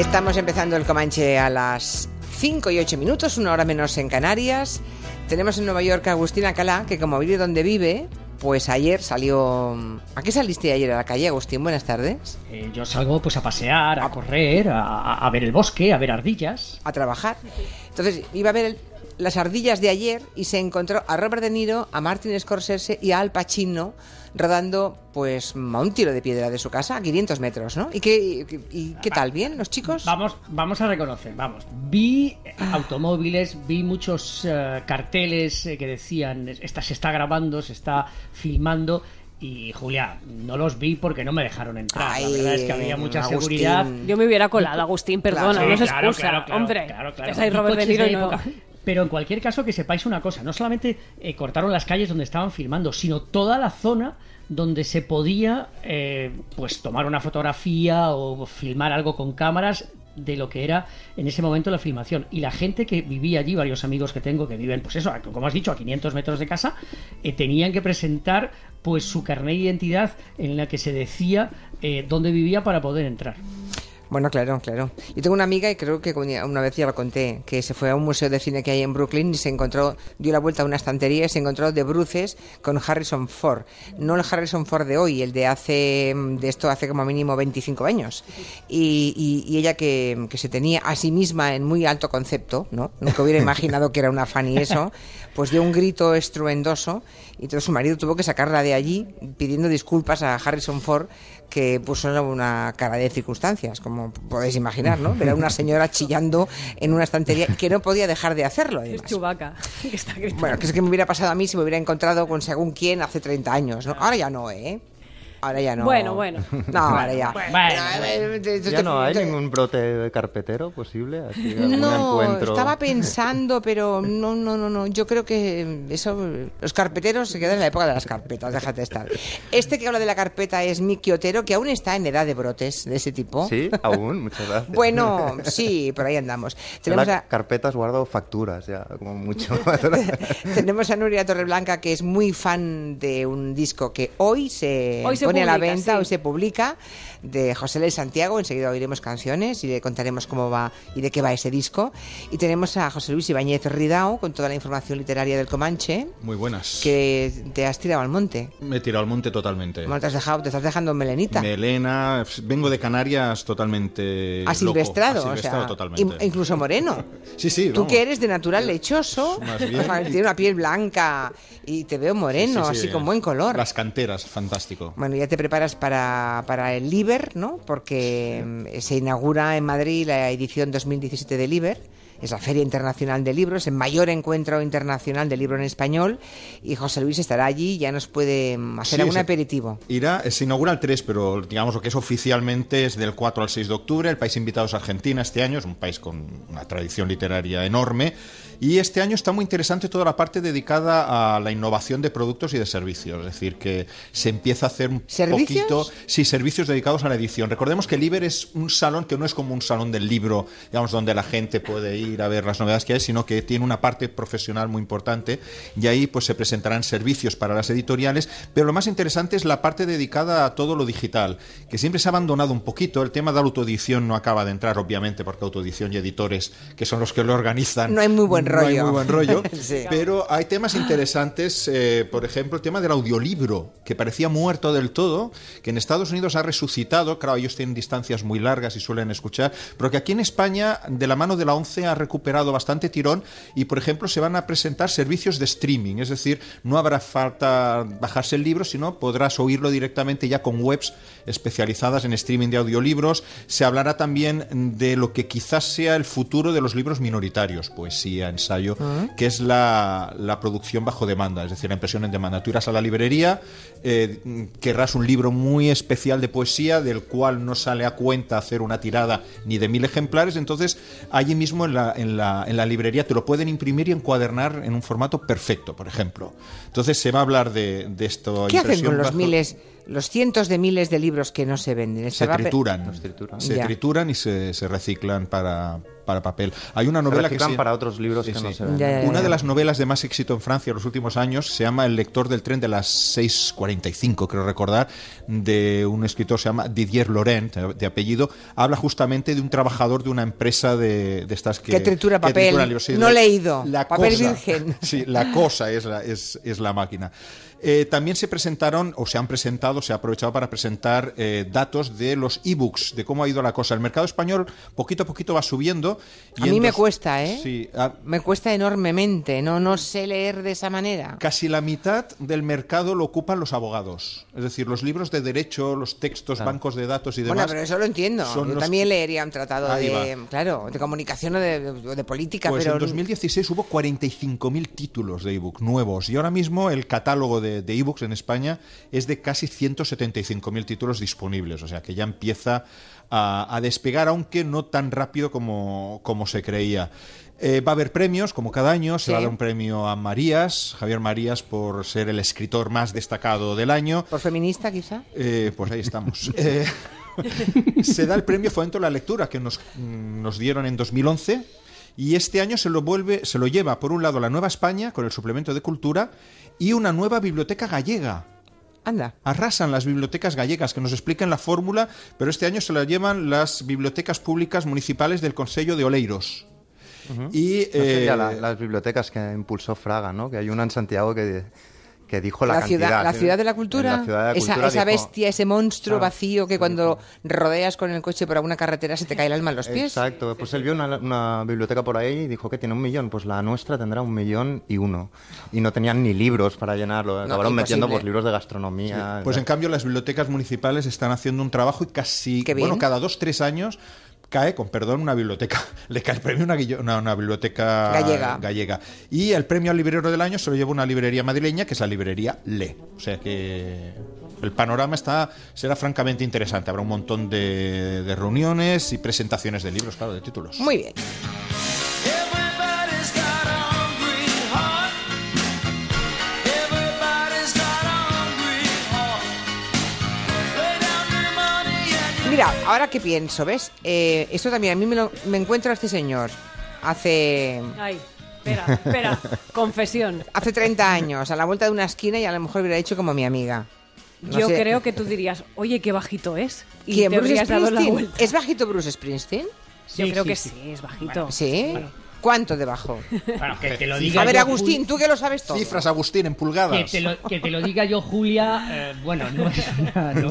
Estamos empezando el Comanche a las 5 y 8 minutos, una hora menos en Canarias. Tenemos en Nueva York a Agustina Calá, que como vive donde vive, pues ayer salió... ¿A qué saliste ayer a la calle, Agustín? Buenas tardes. Eh, yo salgo pues a pasear, a correr, a, a ver el bosque, a ver ardillas. A trabajar. Entonces iba a ver el- las ardillas de ayer y se encontró a Robert De Niro, a Martin Scorsese y a Al Pacino rodando pues a un tiro de piedra de su casa a 500 metros, ¿no? ¿Y qué, y, y qué tal? ¿Bien los chicos? Vamos, vamos a reconocer, vamos. Vi automóviles, vi muchos eh, carteles eh, que decían, esta se está grabando, se está filmando. Y Julia, no los vi porque no me dejaron entrar. Ay, la verdad es que había mucha Agustín. seguridad. Yo me hubiera colado, Agustín, perdona, Claro, no Sí, claro, excusa. claro, claro, Hombre, claro, claro. es ahí Vi Robert De Niro y de no... Pero en cualquier caso que sepáis una cosa, no solamente eh, cortaron las calles donde estaban filmando, sino toda la zona donde se podía eh, pues tomar una fotografía o filmar algo con cámaras de lo que era en ese momento la filmación y la gente que vivía allí, varios amigos que tengo que viven, pues eso, como has dicho, a 500 metros de casa, eh, tenían que presentar pues su carnet de identidad en la que se decía dónde vivía para poder entrar. Bueno, claro, claro. Yo tengo una amiga y creo que una vez ya lo conté, que se fue a un museo de cine que hay en Brooklyn y se encontró, dio la vuelta a una estantería y se encontró de bruces con Harrison Ford. No el Harrison Ford de hoy, el de hace, de esto hace como mínimo 25 años. Y, y- y ella que, que se tenía a sí misma en muy alto concepto, ¿no? Nunca hubiera imaginado que era una fan y eso, pues dio un grito estruendoso y entonces su marido tuvo que sacarla de allí pidiendo disculpas a Harrison Ford que puso una cara de circunstancias, como podéis imaginar, ¿no? Ver a una señora chillando en una estantería que no podía dejar de hacerlo, Es además. Chubaca, que está gritando. Bueno, que es que me hubiera pasado a mí si me hubiera encontrado con según quién hace 30 años, ¿no? Ahora ya no, ¿eh? Ahora ya no. Bueno, bueno. No, ahora ya. Bueno, Ya no hay ningún brote carpetero posible, así No, encuentro. estaba pensando, pero no, no, no, no. Yo creo que eso, los carpeteros se quedan en la época de las carpetas, déjate estar. Este que habla de la carpeta es Miki Otero, que aún está en edad de brotes de ese tipo. Sí, aún, muchas gracias. Bueno, sí, por ahí andamos. En Tenemos las a, carpetas guardo facturas ya, como mucho. tenemos a Nuria Torreblanca, que es muy fan de un disco que hoy se, Hoy se pone a la publica, venta, sí. hoy se publica, de José Luis Santiago. Enseguida oiremos canciones y le contaremos cómo va y de qué va ese disco. Y tenemos a José Luis Ibáñez Ridao con toda la información literaria del Comanche, Muy buenas. que te has tirado al monte. Me he tirado al monte totalmente. ¿Cómo te has dejado? Te estás dejando melenita. Melena, vengo de Canarias totalmente. Asilvestrado, loco, o asilvestrado sea, totalmente. in- incluso moreno. Sí, sí. Tú vamos. que eres de natural lechoso, Más bien. o sea, tiene una piel blanca y te veo moreno, Sí, sí, sí. así con buen color. Las canteras, fantástico. Bueno, ya te preparas para, para el Liber, ¿no? Porque mm, se inaugura en Madrid la edición 2017 del Liber. Es la Feria Internacional de Libros, el mayor encuentro internacional de libro en español. Y José Luis estará allí ya nos puede mm, hacer Sí, algún aperitivo. Irá, se inaugura el 3, pero digamos lo que es oficialmente es del 4 al 6 de octubre. El país invitado es Argentina este año, es un país con una tradición literaria enorme. Y este año está muy interesante toda la parte dedicada a la innovación de productos y de servicios. Es decir, que se empieza a hacer un ¿Servicios? poquito. Sí, servicios dedicados a la edición. Recordemos que el Iber es un salón que no es como un salón del libro, digamos, donde la gente puede ir a ver las novedades que hay, sino que tiene una parte profesional muy importante y ahí pues se presentarán servicios para las editoriales, pero lo más interesante es la parte dedicada a todo lo digital, que siempre se ha abandonado un poquito. El tema de la autoedición no acaba de entrar, obviamente, porque autoedición y editores, que son los que lo organizan, No hay muy buen no hay rollo. muy buen rollo. Sí. Pero hay temas interesantes, eh, por ejemplo, el tema del audiolibro, que parecía muerto del todo, que en Estados Unidos ha resucitado, claro, ellos tienen distancias muy largas y suelen escuchar, pero que aquí en España, de la mano de la ONCE, ha recuperado bastante tirón y, por ejemplo, se van a presentar servicios de streaming, es decir, no habrá falta bajarse el libro, sino podrás oírlo directamente ya con webs especializadas en streaming de audiolibros. Se hablará también de lo que quizás sea el futuro de los libros minoritarios, poesía, ensayo, que es la, la producción bajo demanda, es decir, la impresión en demanda. Tú irás a la librería, eh, querrás un libro muy especial de poesía, del cual no sale a cuenta hacer una tirada ni de mil ejemplares, entonces allí mismo en la, en la, en la librería te lo pueden imprimir y encuadernar en un formato perfecto, por ejemplo. Entonces se va a hablar de, de esto. ¿Qué hacen con los bajo- miles los cientos de miles de libros que no se venden. Se trituran. Los trituran. Se Ya. trituran y se, se reciclan para, para papel. Hay una novela que reciclan se- para otros libros Sí, que sí. no se ven. Ya, ya, Una de las novelas de más éxito en Francia en los últimos años se llama El lector del tren de las 6.45, creo recordar, de un escritor, se llama Didier Laurent, de apellido. Habla justamente de un trabajador de una empresa de, de estas que... Que tritura papel. Sí, No la- leído. La Papel cosa. virgen. Sí, la cosa es la, es, es la máquina. Eh, también se presentaron, o se han presentado, se ha aprovechado para presentar eh, datos de los ebooks, de cómo ha ido la cosa. El mercado español poquito a poquito va subiendo. y A mí me cuesta, ¿eh? Sí, a- Me cuesta enormemente, no, no sé leer de esa manera. Casi la mitad del mercado lo ocupan los abogados. Es decir, los libros de derecho, los textos, bancos de datos y demás. Bueno, pero eso lo entiendo. Yo los también leería un tratado Ahí de, va. claro, de comunicación o de, de- de política, Pues pero en 2016 hubo 45.000 títulos de ebook nuevos y ahora mismo el catálogo de, de ebooks en España es de casi 175.000 títulos disponibles, o sea que ya empieza a, a despegar, aunque no tan rápido como, como se creía. Eh, va a haber premios, como cada año, se Sí. va a dar un premio a Marías, Javier Marías, por ser el escritor más destacado del año. por feminista quizá. Eh, pues ahí estamos. Eh, se da el premio Fomento a la Lectura que nos, nos dieron en 2011 y este año se lo vuelve, se lo lleva por un lado la Nueva España con el suplemento de cultura y una nueva biblioteca gallega. Anda. Arrasan las bibliotecas gallegas que nos explican la fórmula, pero este año se la llevan las bibliotecas públicas municipales del Consejo de Oleiros. Y No sería eh, la- las bibliotecas que impulsó Fraga, ¿no? Que hay una en Santiago que, que dijo la, La ciudad, cantidad. la ciudad de la cultura, la ciudad de la esa, cultura esa dijo- bestia, ese monstruo Claro, vacío que cuando rodeas con el coche por alguna carretera se te cae el alma en los pies. Exacto, pues él vio una, una biblioteca por ahí y dijo que tiene un millón, pues la nuestra tendrá un millón y uno. Y no tenían ni libros para llenarlo, acabaron metiendo pues, libros de gastronomía. Pues en cambio las bibliotecas municipales están haciendo un trabajo y casi, Qué bien. bueno, cada dos, tres años cae, con perdón, una biblioteca. Le cae el premio a una, una, una biblioteca Gallega. gallega. Y el premio al librero del año se lo lleva una librería madrileña, que es la librería Le. O sea que el panorama está será francamente interesante. Habrá un montón de, de reuniones y presentaciones de libros, claro, de títulos. Muy bien. Mira, ahora que pienso, ¿ves? Eh, esto también, a mí me, lo- me encuentro a este señor hace, Ay, espera, espera. Confesión. hace 30 años, a la vuelta de una esquina y a lo mejor hubiera hecho como mi amiga. No Yo sé. creo que tú dirías, oye, qué bajito es. Y ¿Quién? te ¿Bruce habrías dado la Springsteen? vuelta. ¿Es bajito Bruce Springsteen? Yo creo sí, que sí. sí, es bajito. ¿Sí? ¿Cuánto debajo? Bueno, que te lo diga A ver, yo, Agustín, tú que lo sabes todo. Cifras, Agustín, en Que pulgadas. te, lo, que te lo diga yo, Julia, eh, bueno, no es nada, no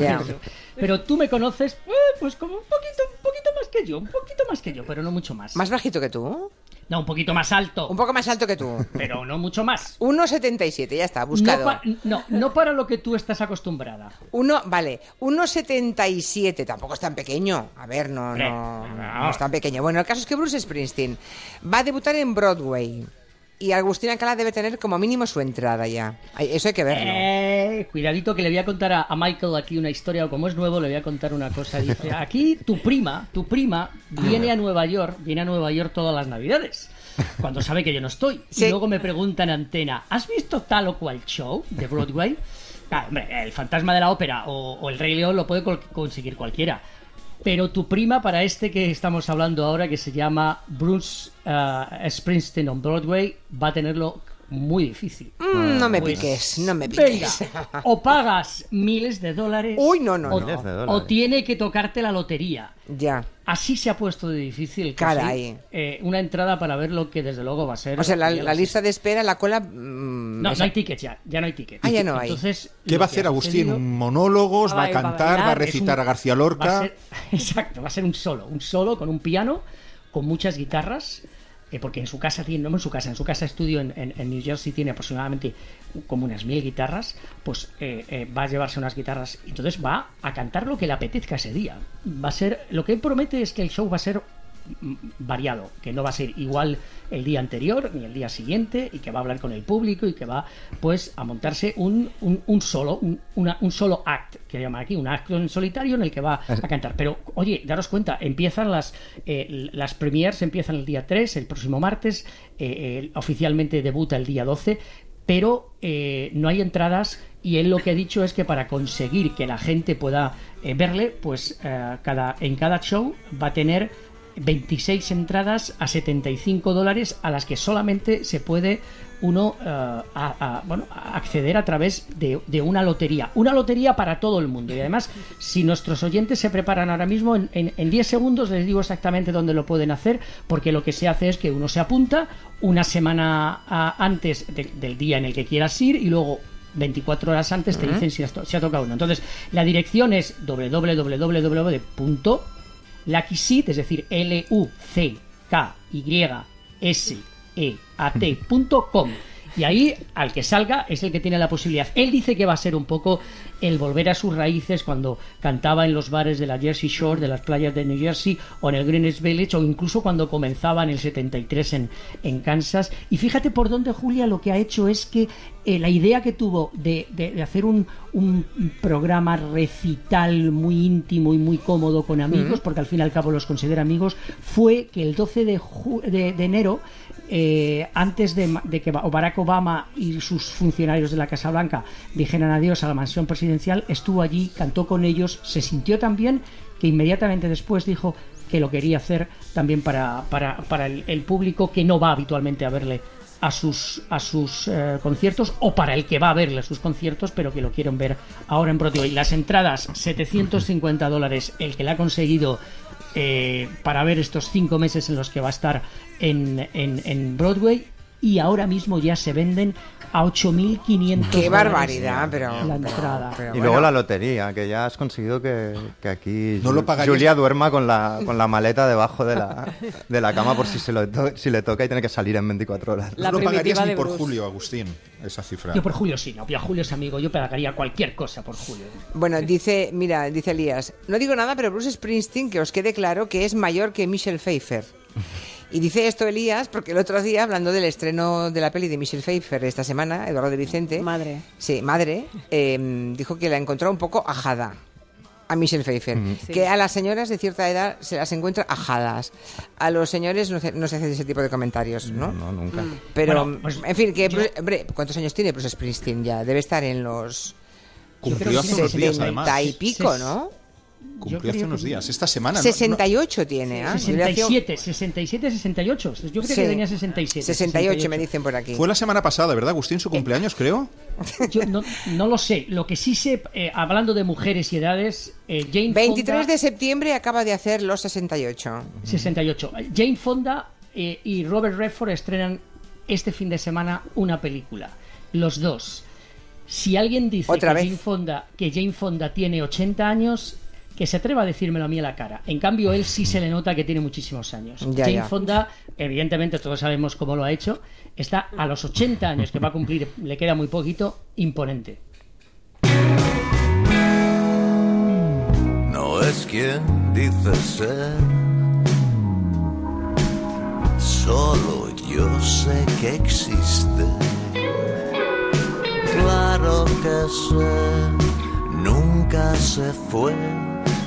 Pero tú me conoces, eh, pues como un poquito, un poquito más que yo, un poquito más que yo, pero no mucho más. ¿Más bajito que tú? No, un poquito más alto, Un poco más alto que tú. pero no mucho más. 1,77, ya está, No, buscado. pa- no, no para lo que tú estás acostumbrada. Uno, vale, 1,77, tampoco es tan pequeño. A ver, no, no, no. no es tan pequeño. Bueno, el caso es que Bruce Springsteen va a debutar en Broadway. Y Agustín Alcalá debe tener como mínimo su entrada ya. Eso hay que verlo. Eh, cuidadito que le voy a contar a, a Michael aquí una historia, o como es nuevo, le voy a contar una cosa. Dice, aquí tu prima, tu prima, viene a Nueva York, viene a Nueva York todas las navidades, cuando sabe que yo no estoy. Sí. Y luego me pregunta en antena, ¿has visto tal o cual show de Broadway? Claro, hombre, el fantasma de la ópera o, o el Rey León lo puede conseguir cualquiera. Pero tu prima para este que estamos hablando ahora, que se llama Bruce eh, Springsteen on Broadway, va a tenerlo muy difícil. Mm, no me Pues, piques, no me Venga, piques. o pagas miles de dólares. Uy, no, no, o, no. O tiene que tocarte la lotería. ya. Así se ha puesto de difícil. Caray. eh, una entrada para ver lo que desde luego va a ser. O sea, la, lista de espera, la cola... mm, No, esa- no hay tickets ya. Ya no hay tickets. Ah, ya no hay. Entonces, ¿Qué va a hacer ha Agustín? ¿Monólogos? ¿Va a Va a cantar? bailar, ¿Va a recitar un- a García Va Lorca? a ser- exacto, va a ser un solo, un solo con un piano, con muchas guitarras, eh, porque en su casa tiene, no en su casa, en su casa estudio en, en- en New Jersey tiene aproximadamente como unas mil guitarras, pues eh, eh, va a llevarse unas guitarras y entonces va a cantar lo que le apetezca ese día. Va a ser, lo que él promete es que el show va a ser variado, que no va a ser igual el día anterior ni el día siguiente y que va a hablar con el público y que va pues a montarse un, un, un solo, un, una- un solo act, que llama aquí, un acto en solitario en el que va a cantar. Pero oye, daros cuenta, empiezan las, eh, las premiers, empiezan el día 3, el próximo martes, eh, eh, oficialmente debuta el día 12. pero eh, no hay entradas y él lo que ha dicho es que para conseguir que la gente pueda verle, pues cada, en cada show va a tener 26 entradas a 75 dólares a las que solamente se puede uno eh, a- a- bueno, a acceder a través de, de una lotería. Una lotería para todo el mundo. Y además, si nuestros oyentes se preparan ahora mismo, en, en- en 10 segundos les digo exactamente dónde lo pueden hacer, porque lo que se hace es que uno se apunta una semana antes de- del día en el que quieras ir y luego 24 horas antes te dicen si, has to- si ha tocado uno. Entonces, la dirección es www.luckyseat, es decir, L-U-C-K-Y-S-E-A-T.com. Y ahí, al que salga, es el que tiene la posibilidad. Él dice que va a ser un poco el volver a sus raíces cuando cantaba en los bares de la Jersey Shore, de las playas de New Jersey, o en el Greenwich Village, o incluso cuando comenzaba en el 73 en, en Kansas. Y fíjate por dónde Julia lo que ha hecho es que eh, la idea que tuvo de, de- de hacer un, un programa recital muy íntimo y muy cómodo con amigos, porque al fin y al cabo los considera amigos, fue que el 12 de, ju- de- de enero, eh, antes de, que Ba- Barack Obama y sus funcionarios de la Casa Blanca dijeran adiós a la mansión presidencial, estuvo allí, cantó con ellos, se sintió tan bien que inmediatamente después dijo que lo quería hacer también para, para, para el, el público que no va habitualmente a verle a sus, a sus eh, conciertos o para el que va a verle a sus conciertos pero que lo quieren ver ahora en Broadway. Las entradas 750 dólares el que la ha conseguido eh, para ver estos cinco meses en los que va a estar en, Broadway y ahora mismo ya se venden a 8.500 Qué barbaridad, pero. la pero- entrada. pero Y bueno. luego la lotería, que ya has conseguido que, que aquí No lo. Julia duerma con la, con la maleta debajo de la, de la cama por si, se lo to- si le toca y tiene que salir en 24 horas. La no lo pagarías ni por Bruce. Julio, Agustín, esa cifra. Yo por Julio sí, no, yo Julio es amigo, yo pagaría cualquier cosa por Julio. Bueno, dice, mira, dice Elías, no digo nada, pero Bruce Springsteen, que os quede claro que es mayor que Michelle Pfeiffer. Y dice esto Elías porque el otro día, hablando del estreno de la peli de Michelle Pfeiffer esta semana, Eduardo de Vicente, Madre. sí, madre, eh, dijo que la encontró un poco ajada a Michelle Pfeiffer. Sí. Que a las señoras de cierta edad se las encuentra ajadas. A los señores no se, no se hace ese tipo de comentarios, ¿no? No, nunca. Pero, Bueno, pues en fin, que yo- hombre, ¿cuántos años tiene Bruce Springsteen ya? Debe estar en los Cumplió hace unos días, además. 70 y pico, ¿no? Cumplió hace unos días. Esta semana. ¿no? 68 tiene, ¿ah? Yo le hacía- 67, 67, 68. Yo creo Sí. que tenía 67. 68 me dicen por aquí. Fue la semana pasada, ¿verdad, Agustín? Su cumpleaños, creo. Yo no, no lo sé. Lo que sí sé, eh, hablando de mujeres y edades, eh, Jane 23 Fonda, de septiembre acaba de hacer los 68. 68. Jane Fonda eh, y Robert Redford estrenan este fin de semana una película. Los dos. Si alguien dice Otra que vez. Jane, Fonda, que Jane Fonda tiene 80 años, que se atreva a decírmelo a mí a la cara. En cambio, él sí se le nota que tiene muchísimos años. Ya, Jane ya. Fonda, evidentemente todos sabemos cómo lo ha hecho, está a los 80 años, que va a cumplir, le queda muy poquito, imponente. no es quien dice ser. Solo yo sé que existe. Claro que sé, nunca se fue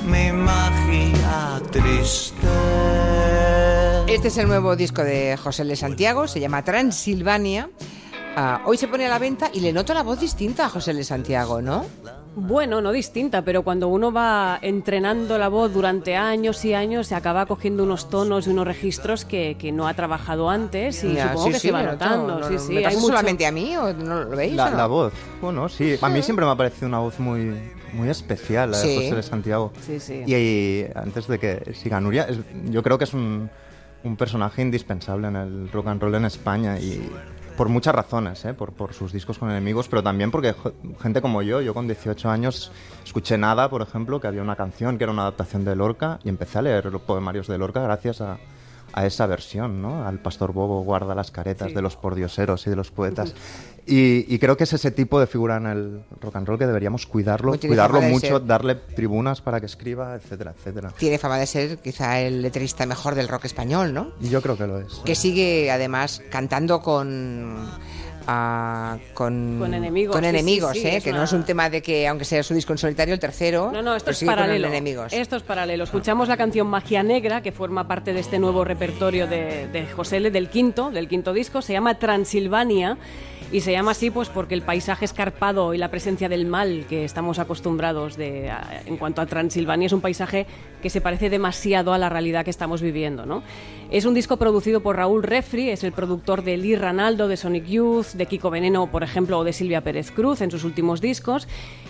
mi magia triste. Este es el nuevo disco de José L. Santiago, se llama Transilvania. Ah, hoy se pone a la venta y le noto la voz distinta a José L. Santiago, ¿no? Bueno, no distinta, pero cuando uno va entrenando la voz durante años y años, se acaba cogiendo unos tonos y unos registros que, que no ha trabajado antes y Ya, supongo sí, que sí, se va notando. no, sí, sí, ¿Me hay pasa mucho- solamente a mí o no lo veis? La, o no? la voz, bueno, sí. A mí siempre me ha parecido una voz muy, muy especial, de Sí. José de Santiago. Sí, sí. Y, y antes de que siga Nuria, es- yo creo que es un, un personaje indispensable en el rock and roll en España y por muchas razones, ¿eh? por, por sus discos con enemigos, pero también porque gente como yo, yo con 18 años escuché Nada, por ejemplo, que había una canción que era una adaptación de Lorca y empecé a leer los poemarios de Lorca gracias a, a esa versión, ¿no? Al pastor Bobo guarda las caretas de los pordioseros y de los poetas. Y, y creo que es ese tipo de figura en el rock and roll que deberíamos cuidarlo, Pues cuidarlo de mucho, ser- darle tribunas para que escriba, etcétera, etcétera. Tiene fama de ser quizá el letrista mejor del rock español, ¿no? Y yo creo que lo es. Que sigue además cantando con a- con, Con enemigos, con sí, sí, enemigos, sí, ¿eh? que no es un tema de que, aunque sea su disco en solitario, el tercero, No, no, esto pero es paralelo. enemigos. Esto es paralelo. Escuchamos la canción Magia Negra, que forma parte de este nuevo repertorio de, de José L. del quinto, del quinto disco. Se llama Transilvania y se llama así pues porque el paisaje escarpado y la presencia del mal que estamos acostumbrados de, en cuanto a Transilvania es un paisaje que se parece demasiado a la realidad que estamos viviendo, ¿no? Es un disco producido por Raúl Refri, es el productor de Lee Ranaldo, de Sonic Youth, de Kiko Veneno, por ejemplo, o de Silvia Pérez Cruz en sus últimos discos.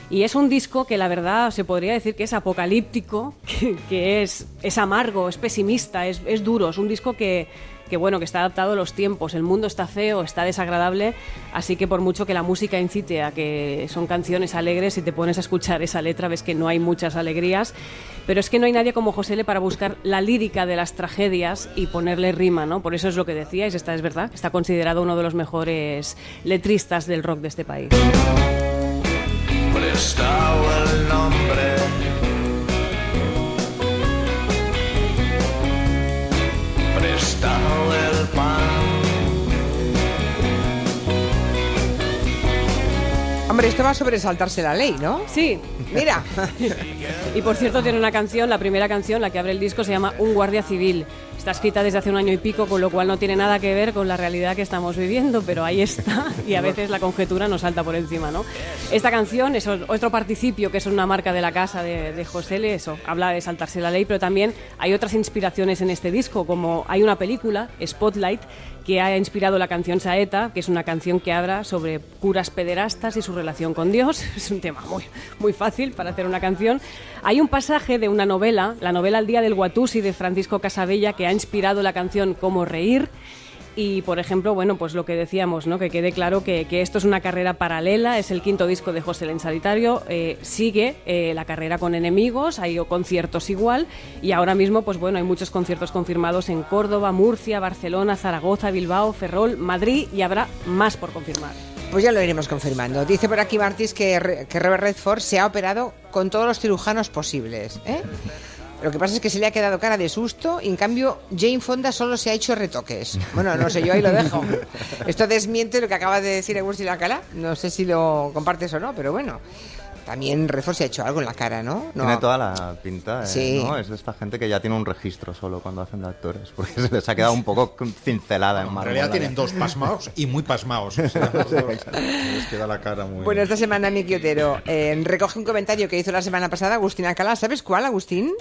Y es un disco que la verdad se podría decir que es apocalíptico, que, que es, es amargo, es pesimista, es, es duro. Es un disco que, que, bueno, que está adaptado a los tiempos. El mundo está feo, está desagradable, así que por mucho que la música incite a que son canciones alegres, si te pones a escuchar esa letra ves que no hay muchas alegrías. Pero es que no hay nadie como José L para buscar la lírica de las tragedias y ponerle rima, ¿no? Por eso es lo que decíais, esta es verdad, está considerado uno de los mejores letristas del rock de este país. El pan. Hombre, esto va sobre saltarse la ley, ¿no? Sí, Mira, Y por cierto tiene una canción, la primera canción, la que abre el disco, se llama Un guardia civil. Está escrita desde hace un año y pico, con lo cual no tiene nada que ver con la realidad que estamos viviendo, pero ahí está y a veces la conjetura nos salta por encima, ¿no? Esta canción es otro participio que es una marca de la casa de, de José L, eso, habla de saltarse la ley, pero también hay otras inspiraciones en este disco, como hay una película, Spotlight, que ha inspirado la canción Saeta, que es una canción que habla sobre curas pederastas y su relación con Dios. Es un tema muy, muy fácil para hacer una canción. Hay un pasaje de una novela, la novela El día del Guatusi de Francisco Casabella, que ha inspirado la canción Como reír. Y, por ejemplo, bueno, pues lo que decíamos, ¿no? Que quede claro que, esto es una carrera paralela, es el quinto disco de José en Solitario, eh, sigue eh, la carrera con enemigos, hay conciertos igual, y ahora mismo, pues bueno, hay muchos conciertos confirmados en Córdoba, Murcia, Barcelona, Zaragoza, Bilbao, Ferrol, Madrid, y habrá más por confirmar. pues ya lo iremos confirmando. Dice por aquí Martis que, que Robert Redford se ha operado con todos los cirujanos posibles. ¿eh? Lo que pasa es que se le ha quedado cara de susto y en cambio Jane Fonda solo se ha hecho retoques. Bueno, no sé, yo ahí lo dejo. Esto desmiente lo que acaba de decir Agustín Alcalá. No sé si lo compartes o no, pero bueno. También Redford se ha hecho algo en la cara, ¿no? no. Tiene toda la pinta, eh, Sí. ¿no? Es de esta gente que ya tiene un registro solo cuando hacen de actores, porque se les ha quedado un poco cincelada en En mármol. realidad la- tienen dos pasmaos y muy pasmaos. O sea, los dos. les queda la cara muy. Bueno, esta semana Miki Otero eh, recoge un comentario que hizo la semana pasada Agustín Alcalá. ¿Sabes cuál, Agustín?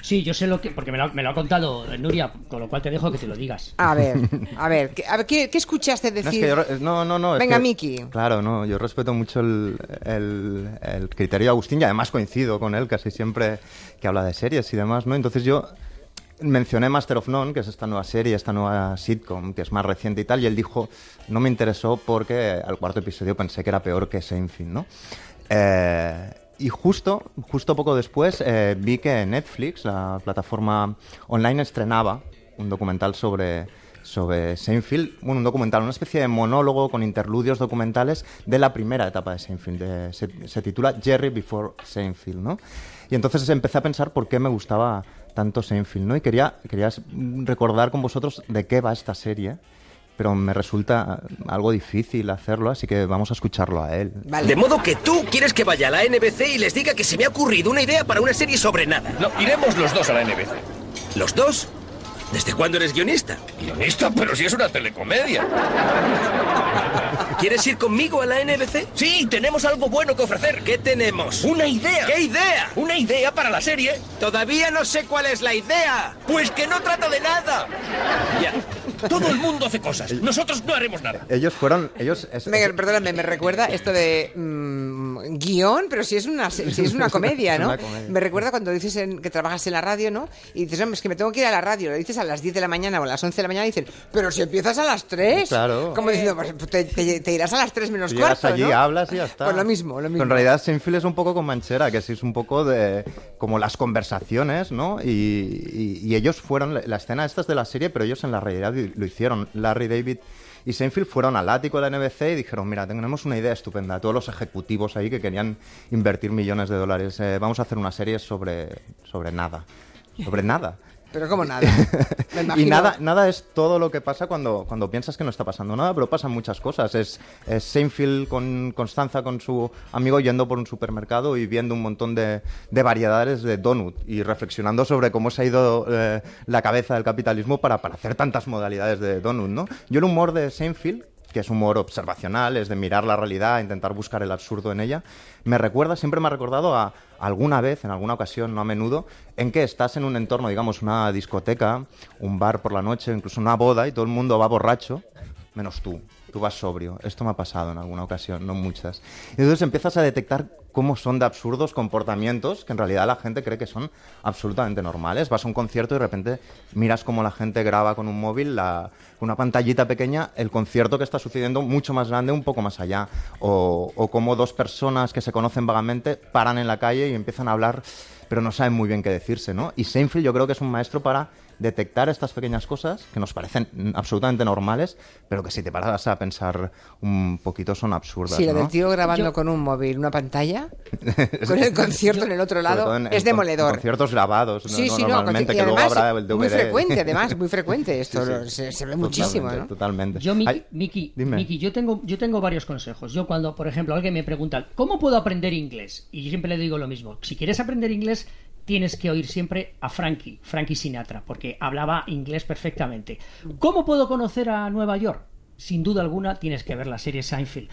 Sí, yo sé lo que. Porque me lo, me lo ha contado Nuria, con lo cual te dejo que te lo digas. A ver, a ver, ¿qué, a ver, ¿qué, qué escuchaste No, es decir? que yo re- no, no, no. es Venga, que- Miki. Claro, no, yo respeto mucho el, el- el criterio de Agustín y además coincido con él casi siempre que habla de series y demás, ¿no? Entonces yo mencioné Master of None, que es esta nueva serie, esta nueva sitcom, que es más reciente y tal, y él dijo, no me interesó porque al cuarto episodio pensé que era peor que Seinfeld, ¿no? Eh, y justo, justo poco después eh, vi que Netflix, la plataforma online, estrenaba un documental sobre, sobre Seinfeld, bueno, un documental, una especie de monólogo con interludios documentales de la primera etapa de Seinfeld. de- se, titula Jerry Before Seinfeld, ¿no? Y entonces empecé a pensar por qué me gustaba tanto Seinfeld, ¿no? Y quería, quería recordar con vosotros de qué va esta serie, pero me resulta algo difícil hacerlo, así que vamos a escucharlo a él. Vale. De modo que tú quieres que vaya a la NBC y les diga que se me ha ocurrido una idea para una serie sobre nada. No, iremos los dos a la NBC. ¿Los dos? ¿Desde cuándo eres guionista? Guionista, pero si es una telecomedia. ¿Quieres ir conmigo a la NBC? Sí, tenemos algo bueno que ofrecer. ¿Qué tenemos? Una idea. ¿Qué idea? Una idea para la serie. Todavía no sé cuál es la idea. Pues que no trata de nada. Ya. Todo el mundo hace cosas. Nosotros no haremos nada. Ellos fueron, ellos... es- Venga, perdóname, me recuerda esto de mm, guion, pero si es una si es una comedia, ¿no? una comedia. Me recuerda cuando dices en- que trabajas en la radio, ¿no? Y dices, hombre, es que me tengo que ir a la radio. Lo dices a las 10 de la mañana o a las 11 de la mañana y dicen, pero si empiezas a las 3. Claro. Como diciendo, pues te, te- te irás a las 3 menos llegas cuarto, allí, ¿no? hablas y ya está. Pues lo mismo, lo mismo. En realidad Seinfeld es un poco con Manchera, que sí es un poco de como las conversaciones, ¿no? Y, y- y ellos fueron, la escena esta es de la serie, pero ellos en la realidad lo hicieron. Larry David y Seinfeld fueron al ático de la NBC y dijeron, mira, tenemos una idea estupenda. Todos los ejecutivos ahí que querían invertir millones de dólares. eh, vamos a hacer una serie sobre, sobre nada. Sobre nada. Pero como nada. Me Y nada, nada es todo lo que pasa cuando, cuando piensas que no está pasando nada, pero pasan muchas cosas. Es, es Seinfeld con Constanza, con su amigo, yendo por un supermercado y viendo un montón de, de variedades de donut y reflexionando sobre cómo se ha ido eh, la cabeza del capitalismo para, para hacer tantas modalidades de donut, ¿no? Yo el humor de Seinfeld que es humor observacional, es de mirar la realidad, intentar buscar el absurdo en ella, me recuerda, siempre me ha recordado a alguna vez, en alguna ocasión, no a menudo, en que estás en un entorno, digamos, una discoteca, un bar por la noche, incluso una boda, y todo el mundo va borracho, menos tú. Tú vas sobrio. Esto me ha pasado en alguna ocasión, no muchas. Y entonces empiezas a detectar cómo son de absurdos comportamientos que en realidad la gente cree que son absolutamente normales. Vas a un concierto y de repente miras cómo la gente graba con un móvil, la, una pantallita pequeña, el concierto que está sucediendo mucho más grande, un poco más allá. O, o cómo dos personas que se conocen vagamente paran en la calle y empiezan a hablar, pero no saben muy bien qué decirse, ¿no? Y Seinfeld yo creo que es un maestro para detectar estas pequeñas cosas que nos parecen absolutamente normales, pero que si te paras a pensar un poquito son absurdas. Sí, lo ¿no? del tío grabando Yo- con un móvil, una pantalla, con el concierto en el otro lado, en- es demoledor. conciertos grabados, ¿no? Sí, No, sí, no, normalmente, y que luego habrá el DVD. muy frecuente, además, muy frecuente esto, Sí, sí. lo- se, se ve muchísimo, Totalmente, ¿no? Totalmente. Yo, Miki, Ay, Miki. Miki, yo tengo, yo tengo varios consejos. Yo cuando, por ejemplo, alguien me pregunta, ¿cómo puedo aprender inglés? Y yo siempre le digo lo mismo. Si quieres aprender inglés, tienes que oír siempre a Frankie, Frankie Sinatra, porque hablaba inglés perfectamente. ¿Cómo puedo conocer a Nueva York? Sin duda alguna tienes que ver la serie Seinfeld.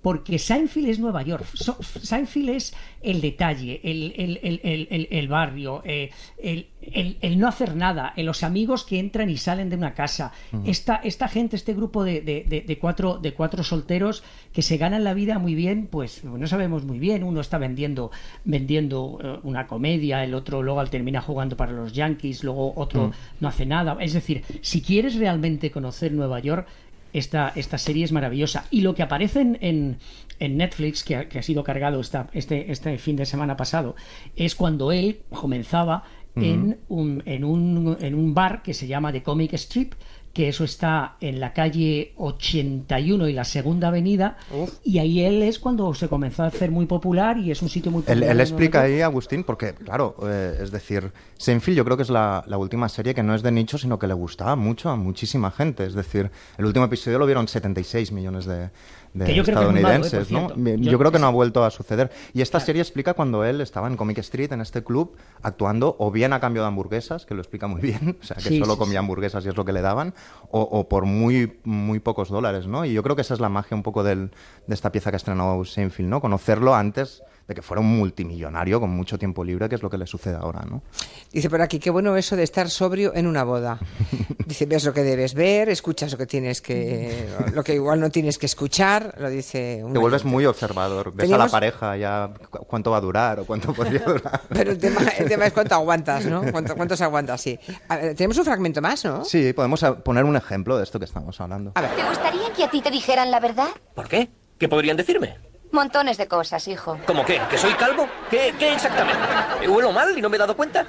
Porque Seinfeld es Nueva York. Seinfeld es el detalle, el, el- el- el- barrio, eh, el, el- el no hacer nada, eh, los amigos que entran y salen de una casa. esta, esta gente, este grupo de, de- de- de cuatro, de cuatro solteros que se ganan la vida muy bien, pues no sabemos muy bien. Uno está vendiendo, vendiendo eh, una comedia, el otro luego termina jugando para los Yankees, luego otro no hace nada. Es decir, si quieres realmente conocer Nueva York, esta, esta serie es maravillosa. Y lo que aparece en, en, en Netflix, que ha, que ha sido cargado esta, este, este fin de semana pasado, es cuando él comenzaba en, un, en, un, en un bar que se llama The Comic Strip, que eso está en la calle 81 y la segunda avenida, y ahí él es cuando se comenzó a hacer muy popular y es un sitio muy popular. él explica ahí, Agustín, porque, claro, eh, es decir, Seinfeld yo creo que es la, la última serie que no es de nicho, sino que le gustaba mucho a muchísima gente. Es decir, el último episodio lo vieron 76 millones de, de Que yo creo que es muy malo, eh, estadounidenses, ¿no? Yo- Yo, creo que no ha vuelto a suceder. Y esta serie explica cuando él estaba en Comic Street, en este club, actuando o bien a cambio de hamburguesas, que lo explica muy bien, o sea, que Sí, solo sí, comía sí. hamburguesas y es lo que le daban, o, o por muy, muy pocos dólares, ¿no? Y yo creo que esa es la magia un poco del- de esta pieza que ha estrenado Seinfeld, ¿no? Conocerlo antes de que fuera un multimillonario con mucho tiempo libre, que es lo que le sucede ahora, ¿no? Dice por aquí, qué bueno eso de estar sobrio en una boda. Dice, ves lo que debes ver, escuchas lo que tienes que, lo que igual no tienes que escuchar, lo dice un Te vuelves oyente. muy observador, ves a Teníamos- la pareja ya cu- cuánto va a durar o cuánto podría durar. Pero el tema, el tema es cuánto aguantas, ¿no? ¿Cuánto, cuántos aguantas, sí. A ver, tenemos un fragmento más, ¿no? Sí, podemos a- poner un ejemplo de esto que estamos hablando. A ver, ¿Te gustaría que a ti te dijeran la verdad? ¿Por qué? ¿Qué podrían decirme? Montones de cosas, hijo. ¿Cómo qué? ¿Que soy calvo? ¿Qué, qué exactamente? ¿Eh, ¿Huelo mal y no me he dado cuenta?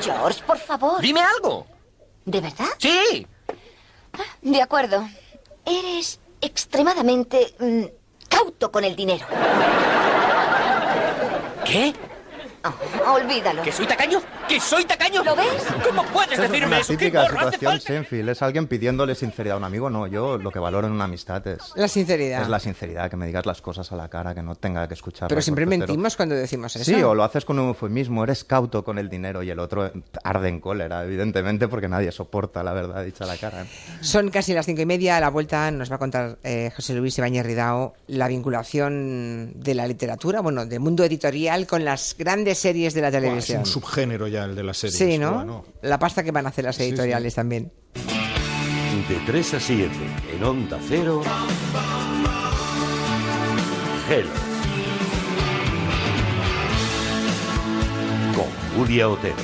George, por favor. ¡Dime algo! ¿De verdad? ¡Sí! De acuerdo. Eres extremadamente mm, cauto con el dinero. ¿Qué? Oh, olvídalo. ¿Que soy tacaño? ¿Que soy tacaño? ¿Lo ves? ¿Cómo puedes Esa es decirme una típica situación? Seinfeld. Es alguien pidiéndole sinceridad a un amigo. No, yo lo que valoro en una amistad es, la sinceridad. es la sinceridad, que me digas las cosas a la cara, que no tenga que escuchar. Pero siempre mentimos cuando decimos eso. Sí, o lo haces con un eufemismo, eres cauto con el dinero y el otro arde en cólera, evidentemente, porque nadie soporta la verdad dicha a la cara. ¿eh? Son casi las cinco y media. A la vuelta nos va a contar eh, José Luis Ibáñez Ridao la vinculación de la literatura, bueno, del mundo editorial con las grandes series de la Buah, es televisión. un subgénero ya el de la serie. Sí, ¿no? La pasta que van a hacer las editoriales también. De 3 a 7 en Onda Cero. Hello. Con Julia Otero.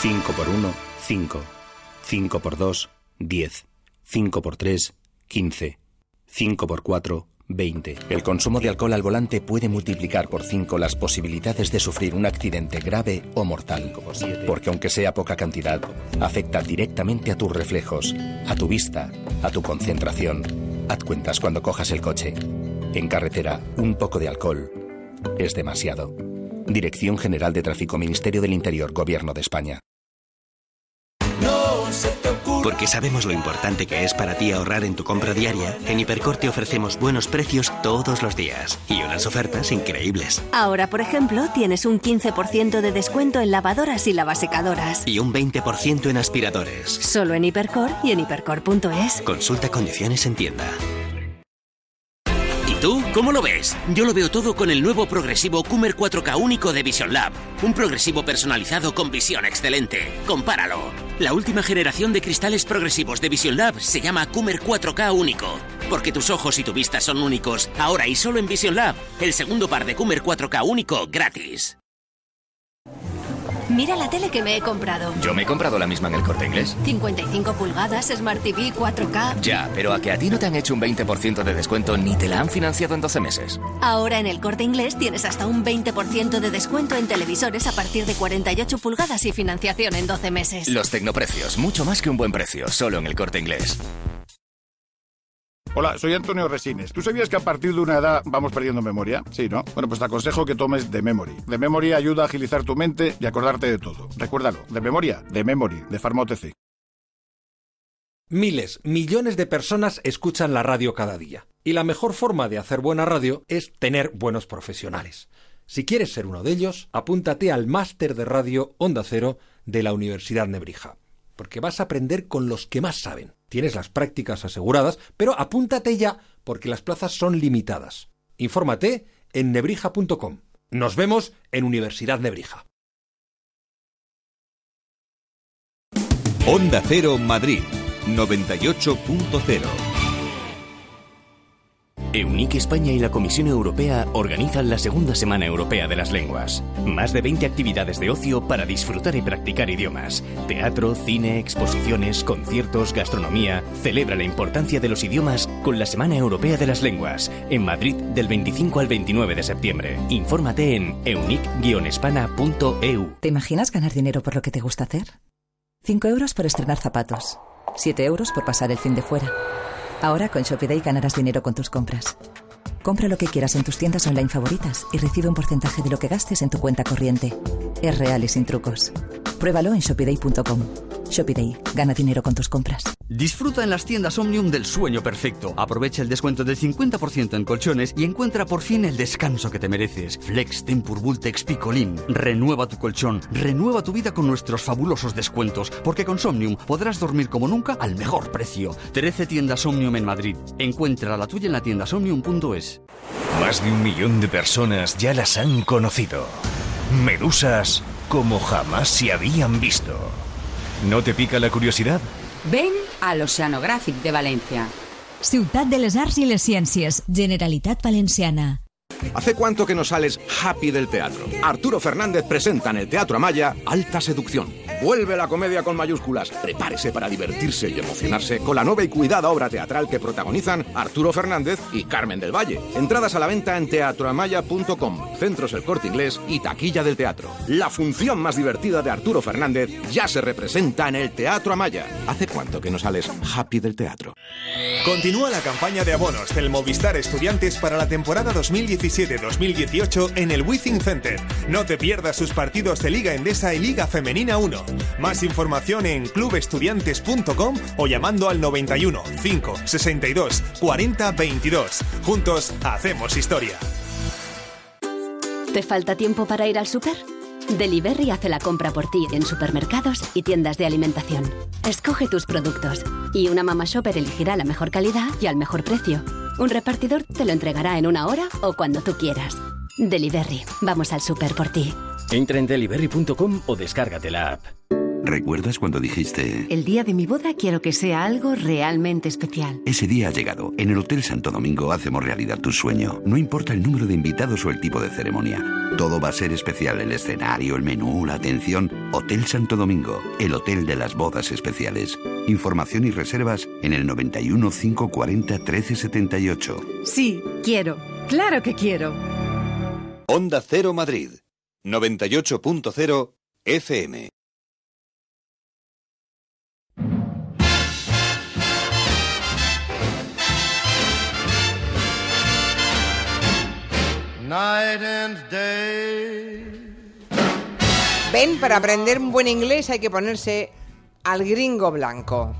Cinco por uno, 5. 5 por 2, 10. 5 por 3, 15. 5 por 4, 20. El consumo de alcohol al volante puede multiplicar por 5 las posibilidades de sufrir un accidente grave o mortal. Porque aunque sea poca cantidad, afecta directamente a tus reflejos, a tu vista, a tu concentración. Haz cuentas cuando cojas el coche. En carretera, un poco de alcohol es demasiado. Dirección General de Tráfico, Ministerio del Interior, Gobierno de España. Porque sabemos lo importante que es para ti ahorrar en tu compra diaria, en Hipercor te ofrecemos buenos precios todos los días y unas ofertas increíbles. Ahora, por ejemplo, tienes un 15% de descuento en lavadoras y lavasecadoras. Y un 20% en aspiradores. Solo en Hipercor y en hipercor.es. Consulta condiciones en tienda. ¿Y tú cómo lo ves? Yo lo veo todo con el nuevo progresivo Coomer 4K único de Vision Lab. Un progresivo personalizado con visión excelente. Compáralo. La última generación de cristales progresivos de Vision Lab se llama Coomer 4K único. Porque tus ojos y tu vista son únicos, ahora y solo en Vision Lab. El segundo par de Coomer 4K único gratis. Mira la tele que me he comprado. Yo me he comprado la misma en el corte inglés. 55 pulgadas, Smart TV, 4K. Ya, pero a que a ti no te han hecho un 20% de descuento ni te la han financiado en 12 meses. Ahora en el corte inglés tienes hasta un 20% de descuento en televisores a partir de 48 pulgadas y financiación en 12 meses. Los tecnoprecios, mucho más que un buen precio, solo en el corte inglés. Hola, soy Antonio Resines. ¿Tú sabías que a partir de una edad vamos perdiendo memoria? Sí, ¿no? Bueno, pues te aconsejo que tomes The Memory. The Memory ayuda a agilizar tu mente y acordarte de todo. Recuérdalo, de memoria, de Memory, de Pharma OTC. Miles, millones de personas escuchan la radio cada día. Y la mejor forma de hacer buena radio es tener buenos profesionales. Si quieres ser uno de ellos, apúntate al máster de radio Onda Cero de la Universidad Nebrija. Porque vas a aprender con los que más saben. Tienes las prácticas aseguradas, pero apúntate ya porque las plazas son limitadas. Infórmate en nebrija.com. Nos vemos en Universidad Nebrija. Onda Cero Madrid 98.0 EUNIC España y la Comisión Europea organizan la Segunda Semana Europea de las Lenguas. Más de 20 actividades de ocio para disfrutar y practicar idiomas. Teatro, cine, exposiciones, conciertos, gastronomía. Celebra la importancia de los idiomas con la Semana Europea de las Lenguas, en Madrid del 25 al 29 de septiembre. Infórmate en eunic-espana.eu. ¿Te imaginas ganar dinero por lo que te gusta hacer? 5 euros por estrenar zapatos. 7 euros por pasar el fin de fuera. Ahora con Shopiday ganarás dinero con tus compras. Compra lo que quieras en tus tiendas online favoritas y recibe un porcentaje de lo que gastes en tu cuenta corriente. Es real y sin trucos. Pruébalo en shopiday.com. Shopiday, gana dinero con tus compras. Disfruta en las tiendas Omnium del sueño perfecto. Aprovecha el descuento del 50% en colchones y encuentra por fin el descanso que te mereces. Flex Tempur Vultex Picolín. Renueva tu colchón, renueva tu vida con nuestros fabulosos descuentos, porque con Somnium podrás dormir como nunca al mejor precio. 13 tiendas Omnium en Madrid. Encuentra la tuya en la tienda somnium.es. Más de un millón de personas ya las han conocido. Medusas como jamás se habían visto. ¿No te pica la curiosidad? Ven al Oceanogràfic de Valencia. Ciutat de les Arts y les Ciencias, Generalitat Valenciana. ¿Hace cuánto que no sales happy del teatro? Arturo Fernández presenta en el Teatro Amaya Alta Seducción. Vuelve la comedia con mayúsculas. Prepárese para divertirse y emocionarse con la nueva y cuidada obra teatral que protagonizan Arturo Fernández y Carmen del Valle. Entradas a la venta en teatroamaya.com, Centros El Corte Inglés y Taquilla del Teatro. La función más divertida de Arturo Fernández ya se representa en el Teatro Amaya. ¿Hace cuánto que no sales happy del teatro? Continúa la campaña de abonos del Movistar Estudiantes para la temporada 2017-2018 en el Withing Center. No te pierdas sus partidos de Liga Endesa y Liga Femenina 1. Más información en clubestudiantes.com o llamando al 91 5 62 40 22. Juntos hacemos historia. ¿Te falta tiempo para ir al súper? Delivery hace la compra por ti en supermercados y tiendas de alimentación. Escoge tus productos y una mamá shopper elegirá la mejor calidad y al mejor precio. Un repartidor te lo entregará en una hora o cuando tú quieras. Delivery, vamos al súper por ti. Entra en delivery.com o descárgate la app. ¿Recuerdas cuando dijiste... El día de mi boda quiero que sea algo realmente especial. Ese día ha llegado. En el Hotel Santo Domingo hacemos realidad tu sueño. No importa el número de invitados o el tipo de ceremonia. Todo va a ser especial. El escenario, el menú, la atención. Hotel Santo Domingo, el hotel de las bodas especiales. Información y reservas en el 91 540 1378. Sí, quiero. Claro que quiero. Onda Cero Madrid 98.0 FM. night and day. Ven, para aprender un buen inglés hay que ponerse al gringo blanco.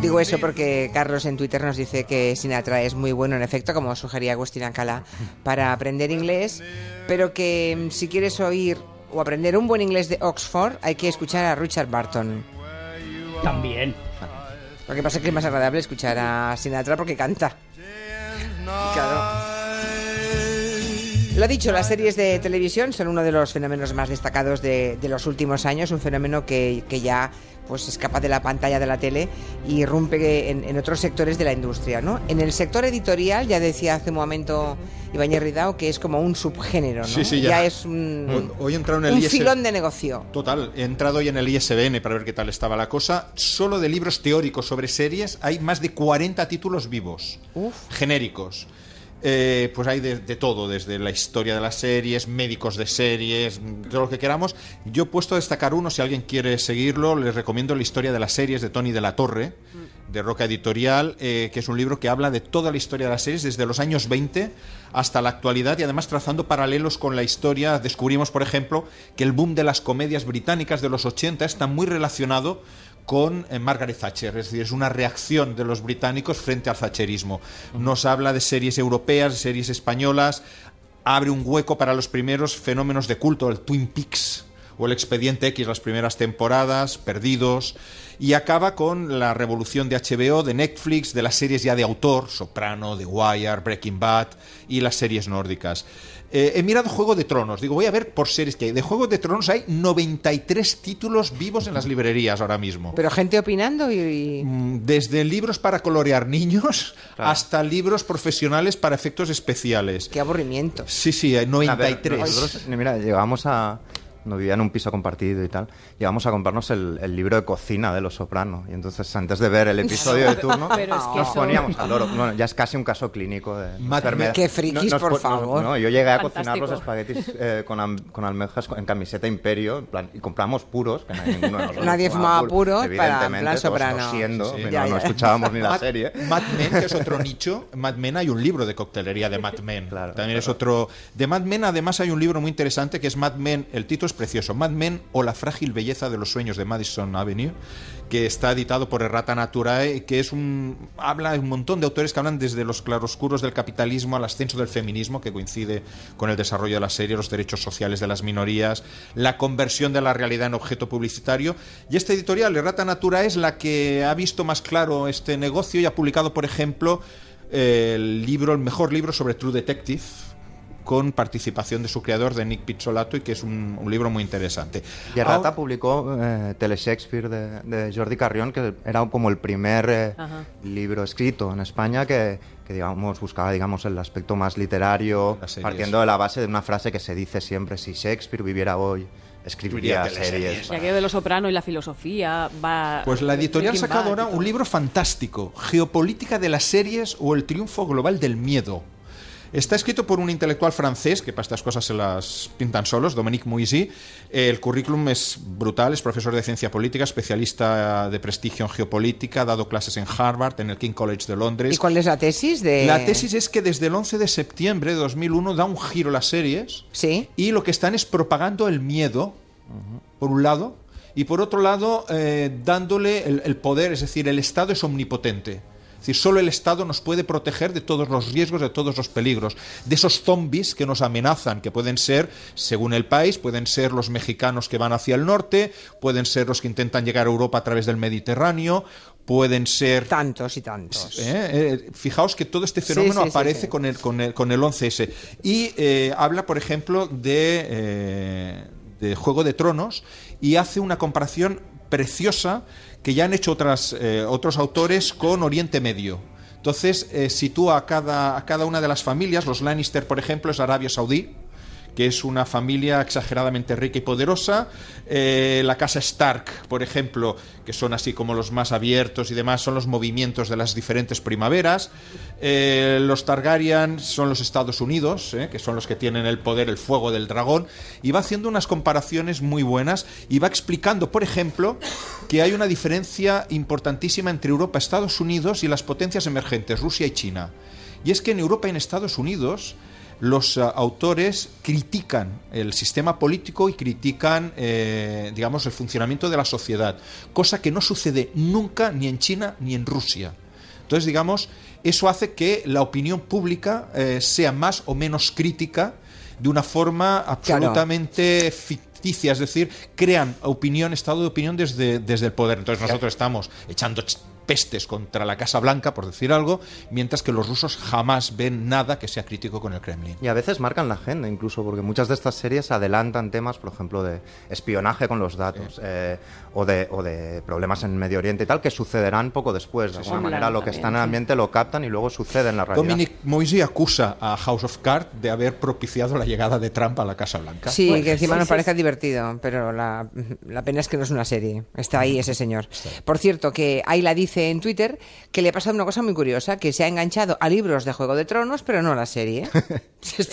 Digo eso porque Carlos en Twitter nos dice que Sinatra es muy bueno, en efecto, como sugería Agustín Alcalá, para aprender inglés, pero que mm, si quieres oír o aprender un buen inglés de Oxford hay que escuchar a Richard Barton. También. Lo que pasa es que es más agradable escuchar a Sinatra porque canta. Claro. Lo dicho, las series de televisión son uno de los fenómenos más destacados de, de los últimos años, un fenómeno que, que ya pues escapa de la pantalla de la tele y irrumpe en, en otros sectores de la industria. ¿no? En el sector editorial, ya decía hace un momento Ibáñez Ridao, que es como un subgénero, ¿no? Sí, sí, ya. es un, Hoy he entrado en el un ISB. filón de negocio. Total, he entrado hoy en el ISBN para ver qué tal estaba la cosa. Solo de libros teóricos sobre series hay más de 40 títulos vivos, genéricos. Eh, pues hay de, de todo, desde la historia de las series, médicos de series, todo lo que queramos. Yo he puesto a destacar uno, si alguien quiere seguirlo, les recomiendo la historia de las series de Tony de la Torre, de Roca Editorial, eh, que es un libro que habla de toda la historia de las series, desde los años 20 hasta la actualidad y además trazando paralelos con la historia. Descubrimos, por ejemplo, que el boom de las comedias británicas de los 80 está muy relacionado con eh, Margaret Thatcher, es decir, es una reacción de los británicos frente al thatcherismo. Nos habla de series europeas, de series españolas, abre un hueco para los primeros fenómenos de culto, el Twin Peaks o el Expediente X, las primeras temporadas, Perdidos, y acaba con la revolución de HBO, de Netflix, de las series ya de autor, Soprano, The Wire, Breaking Bad y las series nórdicas. Eh, he mirado Juego de Tronos, digo, voy a ver por series que hay. De Juego de Tronos hay 93 títulos vivos en las librerías ahora mismo. Pero gente opinando y... Mm, Desde libros para colorear niños hasta libros profesionales para efectos especiales. Qué aburrimiento. Sí, sí, hay A ver, 93. nosotros, mira, llegamos a. No vivía en un piso compartido y tal. Llegamos a comprarnos el, el libro de cocina de Los Soprano. Y entonces, antes de ver el episodio de turno, Pero es que nos poníamos al loro. Bueno, ya es casi un caso clínico de enfermedad. Qué frikis, por no, favor. No, yo llegué a cocinar los espaguetis eh, con, am- con almejas en camiseta Imperio en plan, y compramos puros. Que nadie, ninguno de nosotros Nadie fumaba puros para- en evidentemente, soprano. tosiendo, Sí, sí. pero Ya, no ya. escuchábamos ni la Mad- serie. Mad Men, que es otro nicho. Mad Men hay un libro de coctelería de Mad Men. También es otro. De Mad Men, además, hay un libro muy interesante que es Mad Men. El título es precioso: Mad Men o la frágil belleza de los sueños de Madison Avenue, que está editado por Errata Naturae, que es un. Habla un montón de autores que hablan desde los claroscuros del capitalismo al ascenso del feminismo, que coincide con el desarrollo de la serie, los derechos sociales de las minorías, la conversión de la realidad en objeto publicitario. Y esta editorial, Errata Natura, es la que ha visto más claro este negocio y ha publicado, por ejemplo, el libro, el mejor libro sobre True Detective con participación de su creador, de Nick Pizzolato, y que es un, un libro muy interesante. Y Errata Ahora- publicó eh, Tele Shakespeare de, de Jordi Carrión, que era como el primer eh, libro escrito en España que, que, digamos buscaba digamos el aspecto más literario, partiendo de la base de una frase que se dice siempre: si Shakespeare viviera hoy, escribiría series. Y aquello de lo soprano y la filosofía va. Pues la editorial sacado ahora un libro fantástico, Geopolítica de las series o el triunfo global del miedo. Está escrito por un intelectual francés, que para estas cosas se las pintan solos, Dominique Moisy. El currículum es brutal, es profesor de ciencia política, especialista de prestigio en geopolítica, ha dado clases en Harvard, en el King College de Londres. ¿Y cuál es la tesis de...? La tesis es que desde el 11 de septiembre de 2001 da un giro las series. Sí. Y lo que están es propagando el miedo, por un lado, y por otro lado, eh, dándole el, el poder, es decir, el Estado es omnipotente. Es decir, solo el Estado nos puede proteger de todos los riesgos, de todos los peligros, de esos zombies que nos amenazan, que pueden ser, según el país, pueden ser los mexicanos que van hacia el norte, pueden ser los que intentan llegar a Europa a través del Mediterráneo, pueden ser... Tantos y tantos. ¿eh? Eh, fijaos que todo este fenómeno sí, sí, aparece sí. Con, el, con, el, con el 11S. Y eh, habla, por ejemplo, de, de Juego de Tronos y hace una comparación preciosa que ya han hecho otras, eh, otros autores con Oriente Medio. Entonces, eh, sitúa a cada, a cada una de las familias, los Lannister, por ejemplo, es Arabia Saudí, que es una familia exageradamente rica y poderosa. Eh, la casa Stark, por ejemplo, que son así como los más abiertos y demás, son los movimientos de las diferentes primaveras. Eh, los Targaryen son los Estados Unidos, eh, que son los que tienen el poder, el fuego del dragón. Y va haciendo unas comparaciones muy buenas y va explicando, por ejemplo, que hay una diferencia importantísima entre Europa, Estados Unidos y las potencias emergentes, Rusia y China. Y es que en Europa y en Estados Unidos los eh, autores critican el sistema político y critican, eh, digamos, el funcionamiento de la sociedad, cosa que no sucede nunca ni en China ni en Rusia. Entonces, digamos, eso hace que la opinión pública eh, sea más o menos crítica de una forma absolutamente ficticia, es decir, crean opinión, estado de opinión desde, desde el poder. Entonces nosotros estamos echando ch- pestes contra la Casa Blanca, por decir algo, mientras que los rusos jamás ven nada que sea crítico con el Kremlin. Y a veces marcan la agenda, incluso, porque muchas de estas series adelantan temas, por ejemplo, de espionaje con los datos eh, o, de, o de problemas en Medio Oriente y tal, que sucederán poco después. De Sí, alguna sí. manera, lo que está en el sí. ambiente lo captan y luego sucede en la realidad. Dominic Moisey acusa a House of Cards de haber propiciado la llegada de Trump a la Casa Blanca. Sí, Bueno, que encima sí, nos sí, parezca divertido, pero la, la pena es que no es una serie. Está ahí ese señor. Por cierto, que Ayla dice en Twitter que le ha pasado una cosa muy curiosa, que se ha enganchado a libros de Juego de Tronos, pero no a la serie.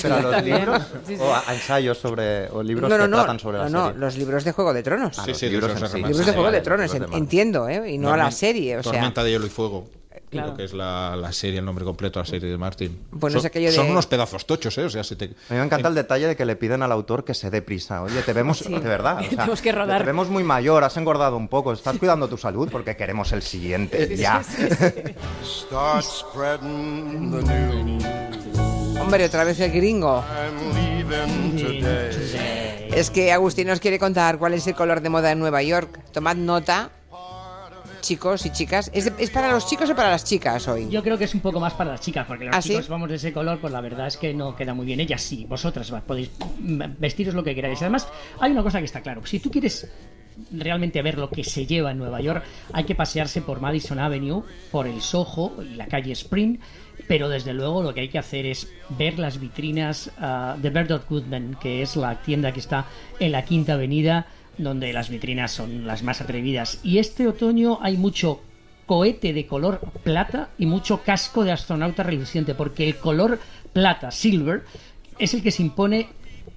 Pero a los libros Sí, sí. o a ensayos sobre o libros no, no, que no, tratan sobre no, la no, serie. los libros de Juego de Tronos. Ah, Sí, sí, libros libros de Juego de Tronos, entiendo, ¿eh? Y no a la serie, o sea... Tormenta de hielo y fuego. Claro. Lo que es la, la serie, el nombre completo la serie de Martin. Bueno, son, es de- son unos pedazos tochos, ¿eh? O sea, si te... A mí me encanta el detalle de que le piden al autor que se dé prisa. Oye, te vemos, Sí. de verdad. o sea, Tenemos que rodar. Te vemos muy mayor, has engordado un poco, estás cuidando tu salud porque queremos el siguiente. ya. Start spreading the news. Hombre, otra vez el gringo. Es que Agustín nos quiere contar cuál es el color de moda en Nueva York. Tomad nota, chicos y chicas. ¿Es, para los chicos o para las chicas hoy? Yo creo que es un poco más para las chicas, porque los ¿Ah, sí? chicos vamos de ese color, pues la verdad es que no queda muy bien. Ellas sí, vosotras va- podéis vestiros lo que queráis. Además, hay una cosa que está claro. Si tú quieres realmente ver lo que se lleva en Nueva York, hay que pasearse por Madison Avenue, por el Soho y la calle Spring. Pero desde luego lo que hay que hacer es ver las vitrinas ah, de Bernard Goodman, que es la tienda que está en la Quinta Avenida, donde las vitrinas son las más atrevidas. Y este otoño hay mucho cohete de color plata y mucho casco de astronauta reluciente, porque el color plata, silver, es el que se impone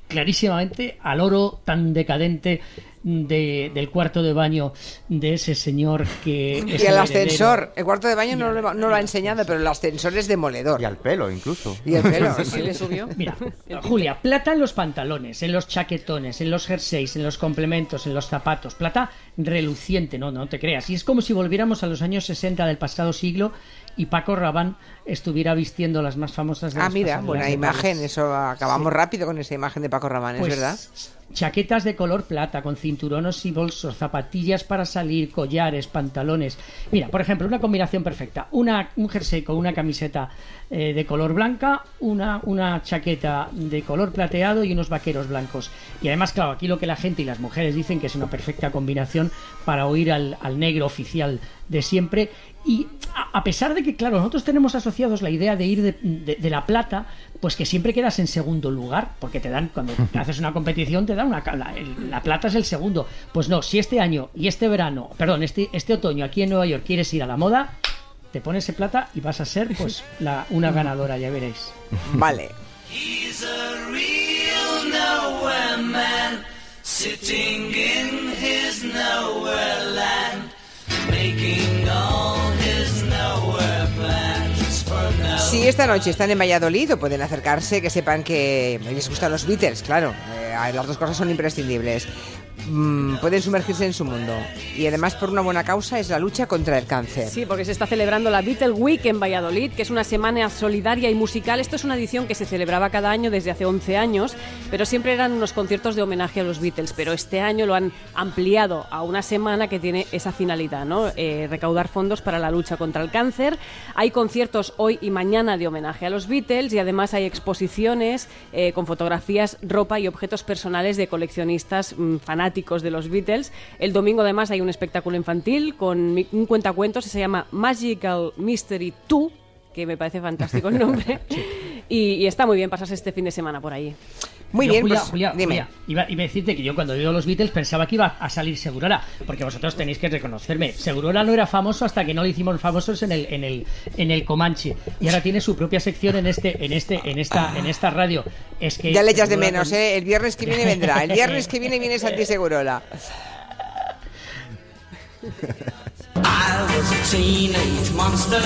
clarísimamente al oro tan decadente de- del cuarto de baño de ese señor que... es Y el heredero. ascensor. El cuarto de baño no lo, no lo ha enseñado, pero el ascensor es demoledor. Y al pelo, incluso. Y el pelo, Sí, sí. le subió. Mira, Julia, plata en los pantalones, en los chaquetones, en los jerseys, en los complementos, en los zapatos. Plata reluciente, no, no te creas. Y es como si volviéramos a los años 60 del pasado siglo y Paco Rabanne estuviera vistiendo las más famosas de Ah, mira, buena imagen. Eso acabamos rápido con esa imagen de Paco Rabanne, Pues, es verdad. Chaquetas de color plata, con cinturones y bolsos, zapatillas para salir, collares, pantalones. Mira, por ejemplo, una combinación perfecta. Una, un jersey con una camiseta eh, de color blanca, una, una chaqueta de color plateado y unos vaqueros blancos. Y además, claro, aquí lo que la gente y las mujeres dicen que es una perfecta combinación para oír al, al negro oficial de siempre. Y a, pesar de que, claro, nosotros tenemos asociados la idea de ir de, de- de la plata, pues que siempre quedas en segundo lugar, porque te dan, cuando haces una competición, te dan una. La, el- la plata es el segundo. Pues no, si este año y este verano, perdón, este, este otoño aquí en Nueva York quieres ir a la moda, te pones ese plata y vas a ser, pues, la, una ganadora, ya veréis. Vale. He's a real nowhere man, sitting in his nowhere land, making all Si esta noche están en Valladolid o pueden acercarse, que sepan que les gustan los Beatles, claro. eh, las dos cosas son imprescindibles. Mm, pueden sumergirse en su mundo. Y además, por una buena causa, es la lucha contra el cáncer. Sí, porque se está celebrando la Beatle Week en Valladolid, que es una semana solidaria y musical. Esto es una edición que se celebraba cada año desde hace 11 años, pero siempre eran unos conciertos de homenaje a los Beatles. Pero este año lo han ampliado a una semana que tiene esa finalidad, ¿no? Eh, recaudar fondos para la lucha contra el cáncer. Hay conciertos hoy y mañana de homenaje a los Beatles y además hay exposiciones eh, con fotografías, ropa y objetos personales de coleccionistas mm, fanáticos de los Beatles. El domingo además hay un espectáculo infantil con un cuentacuentos que se llama Magical Mystery 2, que me parece fantástico el nombre. y, y está muy bien pasarse este fin de semana por ahí. Muy Yo, bien, Julia, pues, Julia, dime. Julia, iba, iba a decirte que yo cuando digo los Beatles pensaba que iba a salir Segurora, porque vosotros tenéis que reconocerme. Segurora no era famoso hasta que no le hicimos famosos en el, en el, en el Comanche. Y ahora tiene su propia sección en este, en este, en esta, en esta radio. Es que Ya le echas de Segurola menos, con- ¿eh? El viernes que viene vendrá. El viernes que viene viene Santi Segurola. I was a teenage monster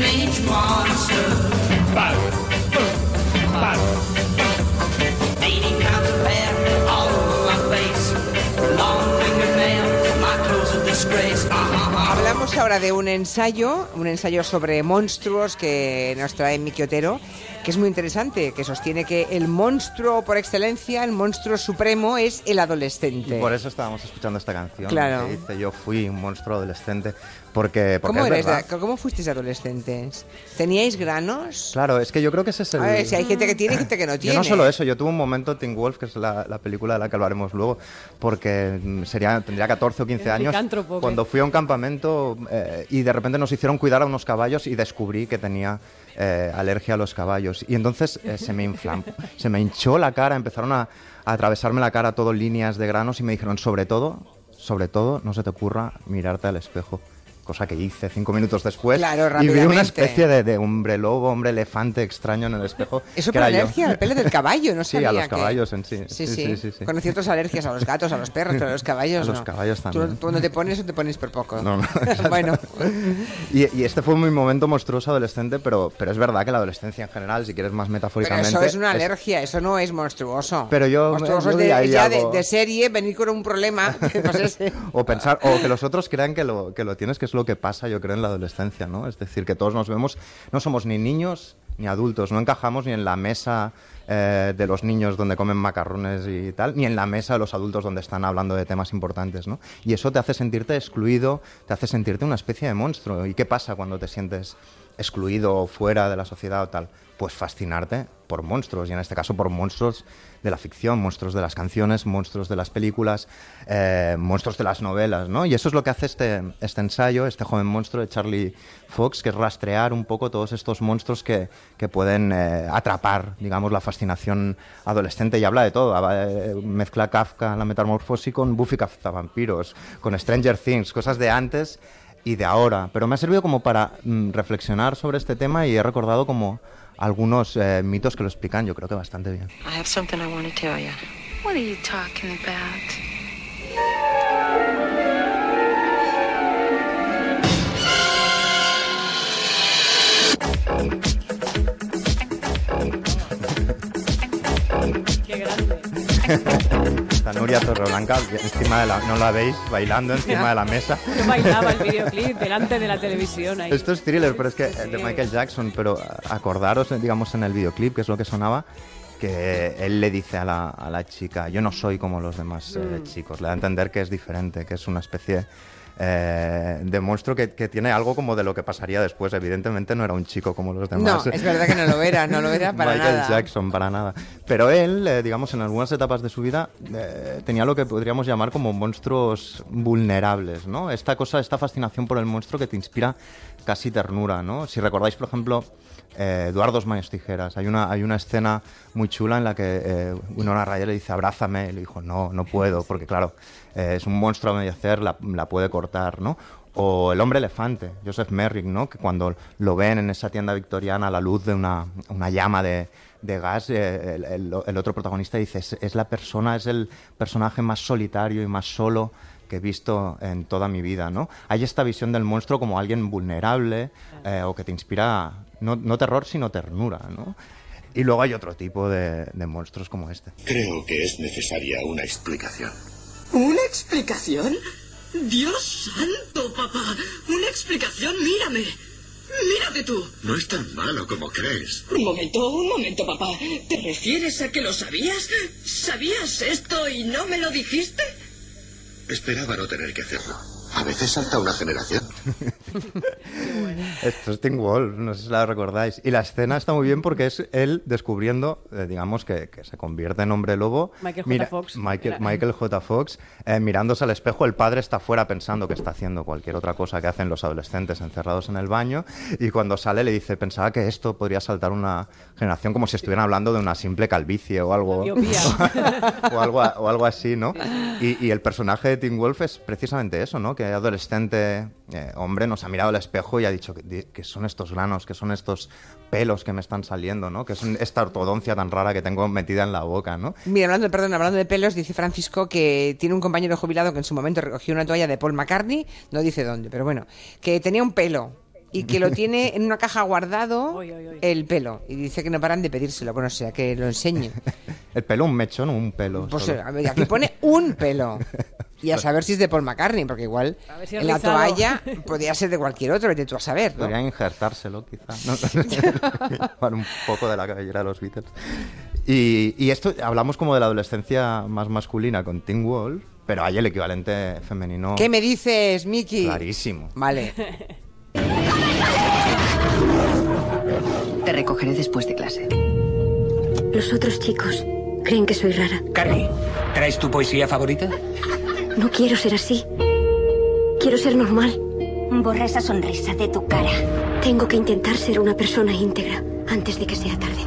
teenage monster. Bow, bow. Eighty pounds of hair all over my face. Long fingernails, my clothes a disgrace. Hablamos ahora de un ensayo, un ensayo sobre monstruos que nos trae Miki Otero, que es muy interesante, que sostiene que el monstruo por excelencia, el monstruo supremo, es el adolescente. Y por eso estábamos escuchando esta canción. Claro. Que dice, yo fui un monstruo adolescente. Porque, porque ¿Cómo, es eres. ¿Cómo fuisteis adolescentes? ¿Teníais granos? Claro, es que yo creo que ese es el. A ver, si hay gente que tiene y gente que no tiene. Yo no solo eso, yo tuve un momento Teen Wolf, que es la, la película de la que hablaremos luego, porque mm, sería, tendría 14 o 15 El años cuando fui a un campamento eh, y de repente nos hicieron cuidar a unos caballos y descubrí que tenía eh, alergia a los caballos. Y entonces eh, se me inflamó, se me hinchó la cara, empezaron a, a atravesarme la cara todo líneas de granos y me dijeron, sobre todo, sobre todo, no se te ocurra mirarte al espejo. Cosa que hice cinco minutos después. Claro, y vi una especie de, de hombre lobo, hombre elefante extraño en el espejo. Eso por alergia al pelo del caballo, no Sí, sabía a los que- caballos en sí. Sí, Sí, sí. sí, sí, sí. Con ciertas alergias a los gatos, a los perros, pero a los caballos A los no. caballos Tú- también. Tú, cuando te pones, te pones por poco. No, no, bueno, Y, y este fue mi momento monstruoso adolescente, pero, pero es verdad que la adolescencia en general, si quieres más pero metafóricamente... eso es una alergia, eso no es monstruoso. Pero yo- Monstruoso es de, ya de, de serie, venir con un problema. pues ese. O pensar, o que los otros crean que lo, que lo tienes, que es lo que pasa, yo creo, en la adolescencia, ¿no? Es decir, que todos nos vemos, no somos ni niños ni adultos, no encajamos ni en la mesa eh, de los niños donde comen macarrones y tal, ni en la mesa de los adultos donde están hablando de temas importantes, ¿no? Y eso te hace sentirte excluido, te hace sentirte una especie de monstruo. ¿Y qué pasa cuando te sientes excluido o fuera de la sociedad o tal? Pues fascinarte por monstruos, y en este caso por monstruos de la ficción, monstruos de las canciones, monstruos de las películas, eh, monstruos de las novelas, ¿no? Y eso es lo que hace este, este ensayo, este joven monstruo de Charlie Fox, que es rastrear un poco todos estos monstruos que, que pueden eh, atrapar, digamos, la fascinación adolescente y habla de todo. Eh, mezcla Kafka, la metamorfosis con Buffy cazavampiros, con Stranger Things, cosas de antes y de ahora. Pero me ha servido como para mm, reflexionar sobre este tema y he recordado como algunos eh, mitos que lo explican, yo creo que bastante bien. I have something I want to tell you. What are you talking about? Está Nuria Torreblanca encima de la, no la veis, bailando encima de la mesa. Yo bailaba el videoclip delante de la televisión ahí. Esto es thriller, pero es que eh, de Michael Jackson, pero acordaros, eh, digamos, en el videoclip, que es lo que sonaba, que él le dice a la, a la chica, yo no soy como los demás eh, Mm. chicos, le da a entender que es diferente, que es una especie eh, de monstruo que, que tiene algo como de lo que pasaría después. Evidentemente no era un chico como los demás. No, es verdad que no lo era, no lo era para Michael nada. Jackson, para nada. Pero él, eh, digamos, en algunas etapas de su vida eh, tenía lo que podríamos llamar como monstruos vulnerables, ¿no? Esta cosa, esta fascinación por el monstruo que te inspira casi ternura, ¿no? Si recordáis, por ejemplo, eh, Eduardo Manos Tijeras, hay una, hay una escena muy chula en la que eh, Winona Ryder le dice, abrázame, y le dijo, no, no puedo, porque claro, eh, es un monstruo a medio la, la puede cortar, ¿no? O el hombre elefante, Joseph Merrick, ¿no? Que cuando lo ven en esa tienda victoriana a la luz de una, una llama de, de gas, eh, el, el- el otro protagonista dice, es, es la persona, es el personaje más solitario y más solo que he visto en toda mi vida, ¿no? Hay esta visión del monstruo como alguien vulnerable eh, o que te inspira no, no terror, sino ternura, ¿no? Y luego hay otro tipo de, de monstruos como este. Creo que es necesaria una explicación. ¿Una explicación? Dios santo, papá. Una explicación, mírame. Mírate tú. No es tan malo como crees. Un momento, un momento, papá. ¿Te refieres a que lo sabías? ¿Sabías esto y no me lo dijiste? Esperaba no tener que hacerlo. A veces salta una generación. Esto es Teen Wolf, no sé si la recordáis. Y la escena está muy bien porque es él descubriendo, eh, digamos, que, que se convierte en hombre lobo. Michael J. Fox. Michael, J. Fox, eh, mirándose al espejo. El padre está fuera pensando que está haciendo cualquier otra cosa que hacen los adolescentes encerrados en el baño. Y cuando sale le dice, pensaba que esto podría saltar una generación como si estuvieran hablando de una simple calvicie o algo. o, algo o algo así, ¿no? Y, y el personaje de Teen Wolf es precisamente eso, ¿no? Que adolescente eh, hombre nos ha mirado al espejo y ha dicho que, son estos granos, que son estos pelos que me están saliendo, ¿no? Que es esta ortodoncia tan rara que tengo metida en la boca, ¿no? Mira, hablando, perdón, hablando de pelos, dice Francisco que tiene un compañero jubilado que en su momento recogió una toalla de Paul McCartney, no dice dónde, pero bueno, que tenía un pelo y que lo tiene en una caja guardado el pelo y dice que no paran de pedírselo, bueno, o sea, que lo enseñe. El pelo, un mechón o un pelo. Pues solo? a ver, aquí pone un pelo. Y a saber si es de Paul McCartney, porque igual A ver si en la rizado. toalla podría ser de cualquier otro, vete tú a saber, ¿no? Podrían injertárselo, quizá. ¿no? Para un poco de la cabellera de los Beatles. Y, y esto, hablamos como de la adolescencia más masculina con Teen Wolf, pero hay el equivalente femenino. ¿Qué me dices, Miki? Clarísimo. Vale. Te recogeré después de clase. Los otros chicos creen que soy rara. Carly, ¿traes tu poesía favorita? No quiero ser así. Quiero ser normal. Borra esa sonrisa de tu cara. Tengo que intentar ser una persona íntegra antes de que sea tarde.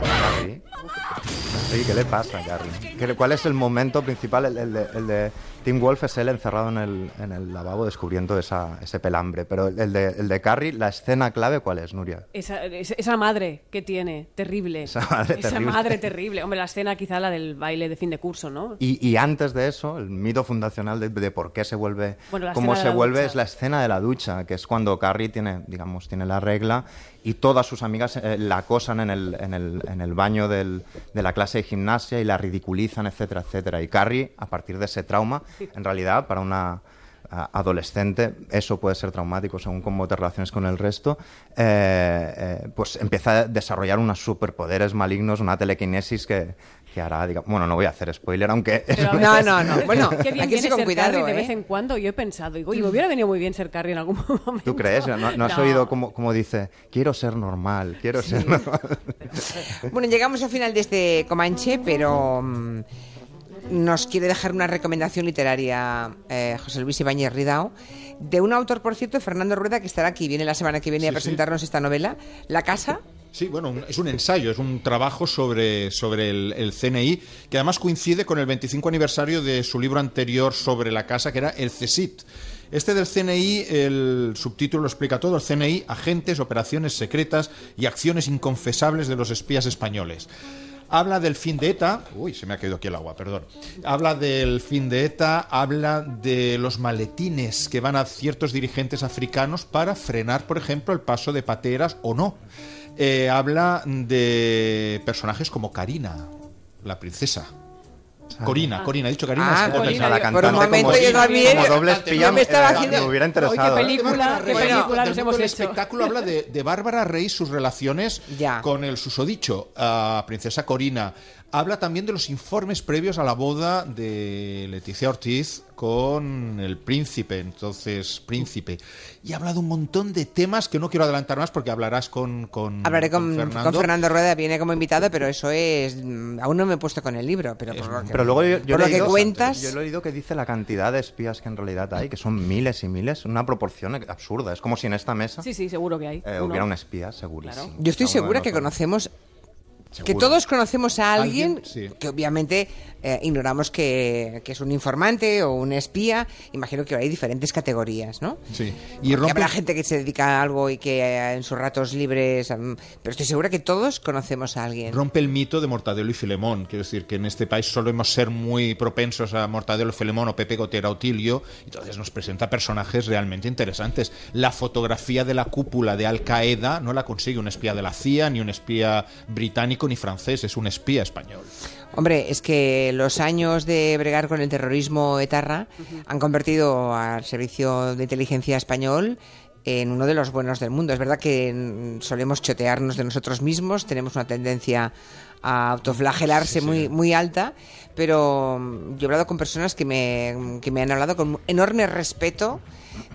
Oye, ¿qué le pasa a Gary? ¿Qué- ¿Cuál es el momento principal? El, el de, el de Tim Wolf es él encerrado en el, en el lavabo descubriendo esa, ese pelambre. Pero el de, el de Carrie, la escena clave, ¿cuál es, Nuria? Esa, esa- esa madre que tiene, terrible. Esa madre terrible. madre terrible. Hombre, la escena quizá la del baile de fin de curso, ¿no? Y, y antes de eso, el mito fundacional de, de por qué se vuelve, Bueno, cómo se vuelve ducha. es la escena de la ducha, que es cuando Carrie tiene, digamos, tiene la regla y todas sus amigas eh, la acosan en el, en el, en el baño de la clase de gimnasia y la ridiculizan, etcétera, etcétera. Y Carrie, a partir de ese trauma, en realidad, para una adolescente, eso puede ser traumático según cómo te relaciones con el resto, eh, eh, pues empieza a desarrollar unos superpoderes malignos, una telequinesis que, que hará, digamos, bueno, no voy a hacer spoiler, aunque... Pero No, no, no. Bueno, Qué bien viene irse con cuidado, de ¿eh? vez en cuando. Yo he pensado, digo, y me hubiera venido muy bien ser Carrie en algún momento. ¿Tú crees? ¿No, no has No. oído cómo dice, quiero ser normal, quiero ser normal? Bueno, llegamos al final de este Comanche, pero mm, nos quiere dejar una recomendación literaria eh, José Luis Ibáñez Ridao, de un autor, por cierto, Fernando Rueda, que estará aquí, viene la semana que viene Sí, a sí. presentarnos esta novela, La Casa. Sí, bueno, es un ensayo, es un trabajo sobre, sobre el, el CNI, que además coincide con el 25 aniversario de su libro anterior sobre la casa, que era El CSIT. Este del CNI, el subtítulo lo explica todo, el CNI, agentes, operaciones secretas y acciones inconfesables de los espías españoles. Habla del fin de ETA. Uy, se me ha caído aquí el agua, perdón. Habla del fin de ETA, habla de los maletines que van a ciertos dirigentes africanos para frenar, por ejemplo, el paso de pateras o no. Eh, habla de personajes como Karina, la princesa. Corina, Corina, he dicho Karina. Ah, Corina, la por un cantante momento como- yo también- como doble yo espía, me estaba eh, haciendo- me hubiera interesado. Qué ¿eh? película, qué nos hemos hecho. espectáculo habla de, de Bárbara Rey, sus relaciones con el susodicho, a princesa Corina. Habla también de los informes previos a la boda de Leticia Ortiz con el príncipe, entonces príncipe. Y habla de un montón de temas que no quiero adelantar más porque hablarás con, con Hablaré con, con Fernando. Fernando. Rueda, viene como invitado, pero eso es... mm, Aún no me he puesto con el libro, pero por lo que, Pero luego yo, yo por lo he que leído- cuentas... Yo he leído que dice la cantidad de espías que en realidad hay, que son miles y miles, una proporción absurda. Es como si en esta mesa Sí, sí, seguro que hay. eh, hubiera un espía, segurísimo. Yo estoy segura que nosotros. Que todos conocemos a alguien, Alguien, sí. que obviamente eh, ignoramos que, que es un informante o un espía. Imagino que hay diferentes categorías, ¿no? Sí. Y rompe habrá gente que se dedica a algo y que eh, en sus ratos libres... mm, pero estoy segura que todos conocemos a alguien. Rompe el mito de Mortadelo y Filemón. Quiero decir que en este país solemos ser muy propensos a Mortadelo y Filemón o Pepe Gotera o Tilio. Entonces nos presenta personajes realmente interesantes. La fotografía de la cúpula de Al Qaeda no la consigue un espía de la CIA, ni un espía británico, ni francés. Es un espía español. Hombre, es que los años de bregar con el terrorismo etarra han convertido al servicio de inteligencia español en uno de los buenos del mundo. Es verdad que solemos chotearnos de nosotros mismos, tenemos una tendencia a autoflagelarse muy, muy alta, pero mm, yo he hablado con personas que me, que me han hablado con enorme respeto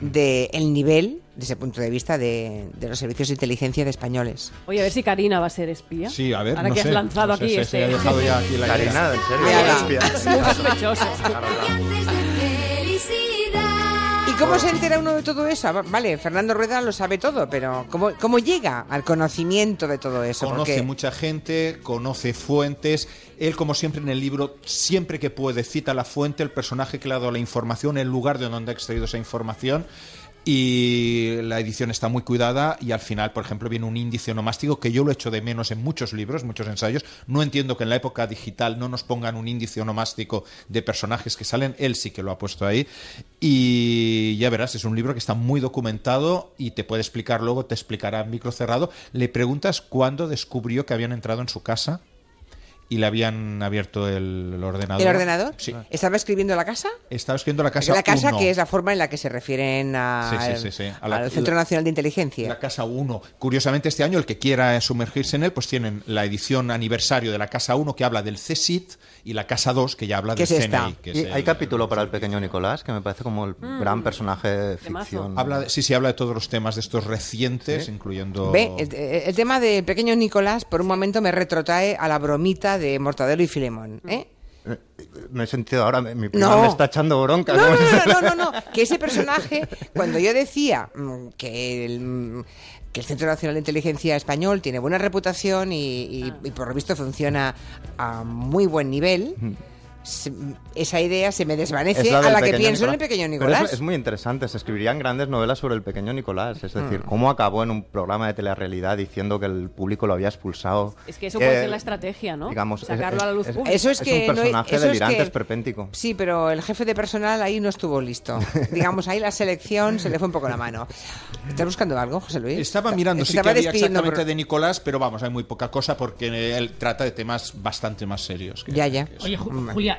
del nivel, desde el punto de vista, de, de los servicios de inteligencia de españoles. Oye, a ver si Karina va a ser espía. Sí, a ver, Ahora no que sé, has lanzado no sé, aquí se- este. se ha dejado ya aquí la Karina, idea. ¿en serio? Venga. Espía. Muy sospechoso. ¿Y cómo se entera uno de todo eso? Vale, Fernando Rueda lo sabe todo, pero ¿cómo, cómo llega al conocimiento de todo eso? Conoce Porque mucha gente, conoce fuentes. Él, como siempre en el libro, siempre que puede, cita la fuente, el personaje que le ha dado la información, el lugar de donde ha extraído esa información. Y la edición está muy cuidada y al final, por ejemplo, viene un índice onomástico que yo lo echo de menos en muchos libros, muchos ensayos. No entiendo que en la época digital no nos pongan un índice onomástico de personajes que salen. Él sí que lo ha puesto ahí. Y ya verás, es un libro que está muy documentado y te puede explicar luego, te explicará en micro cerrado. Le preguntas cuándo descubrió que habían entrado en su casa y le habían abierto el, el ordenador. ¿El ordenador? Sí. ¿Estaba escribiendo la casa? Estaba escribiendo la casa la casa, uno. que es la forma en la que se refieren a- Sí, sí, sí, sí. A la- al Centro la- Nacional de Inteligencia. La Casa 1. Curiosamente, este año, el que quiera sumergirse en él, pues tienen la edición aniversario de la Casa 1 que habla del CSIT y la Casa 2 que ya habla ¿Qué del es esta? CNI. Que es Y el- hay capítulo para el pequeño Nicolás, que me parece como el Mm. gran personaje de ficción. Habla de- sí, sí, habla de todos los temas de estos recientes, incluyendo... Ve, el, el tema del pequeño Nicolás por un momento me retrotrae a la bromita de Mortadelo y Filemón. ¿eh? Me he sentido ahora, mi prima No. me está echando bronca. No, ¿cómo no, no, no, no, no, que ese personaje, cuando yo decía mm, que el, mm, que el Centro Nacional de Inteligencia Español tiene buena reputación y, y- y por lo visto funciona a muy buen nivel, se- esa idea se me desvanece Es a la que pienso en el Nicolás. pequeño Pero Nicolás. es, es muy interesante, se escribirían grandes novelas sobre el pequeño Nicolás, es decir, Mm. cómo acabó en un programa de telerrealidad diciendo que el público lo había expulsado. Es que eso Eh, puede ser la estrategia, ¿no? digamos, es- Sacarlo a la luz es- pública. Eso es, que un no- personaje es delirante, que- esperpéntico. Sí, pero el jefe de personal ahí no estuvo listo. Digamos, ahí la selección se le fue un poco la mano. ¿Estás buscando algo, José Luis? Estaba mirando, sí que Estaba había despidiendo exactamente por- de Nicolás, pero vamos, hay muy poca cosa porque él trata de temas bastante más serios. que- Ya, ya. Oye,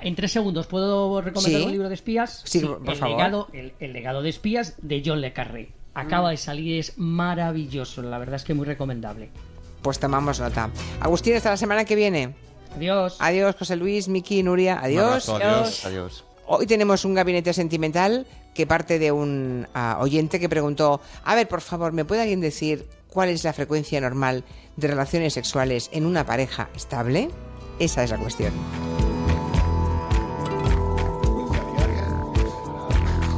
En tres segundos, ¿puedo recomendar Sí. un libro de espías? Sí, por el favor. Legado, el, el legado de espías de John Le Carré. Acaba de salir, es maravilloso, la verdad es que muy recomendable. Pues tomamos nota. Agustín, hasta la semana que viene. Adiós. Adiós, José Luis, Miki, Nuria. Adiós. abrazo, adiós. Adiós. Hoy tenemos un gabinete sentimental que parte de un ah, oyente que preguntó, a ver, por favor, ¿me puede alguien decir cuál es la frecuencia normal de relaciones sexuales en una pareja estable? Esa es la cuestión.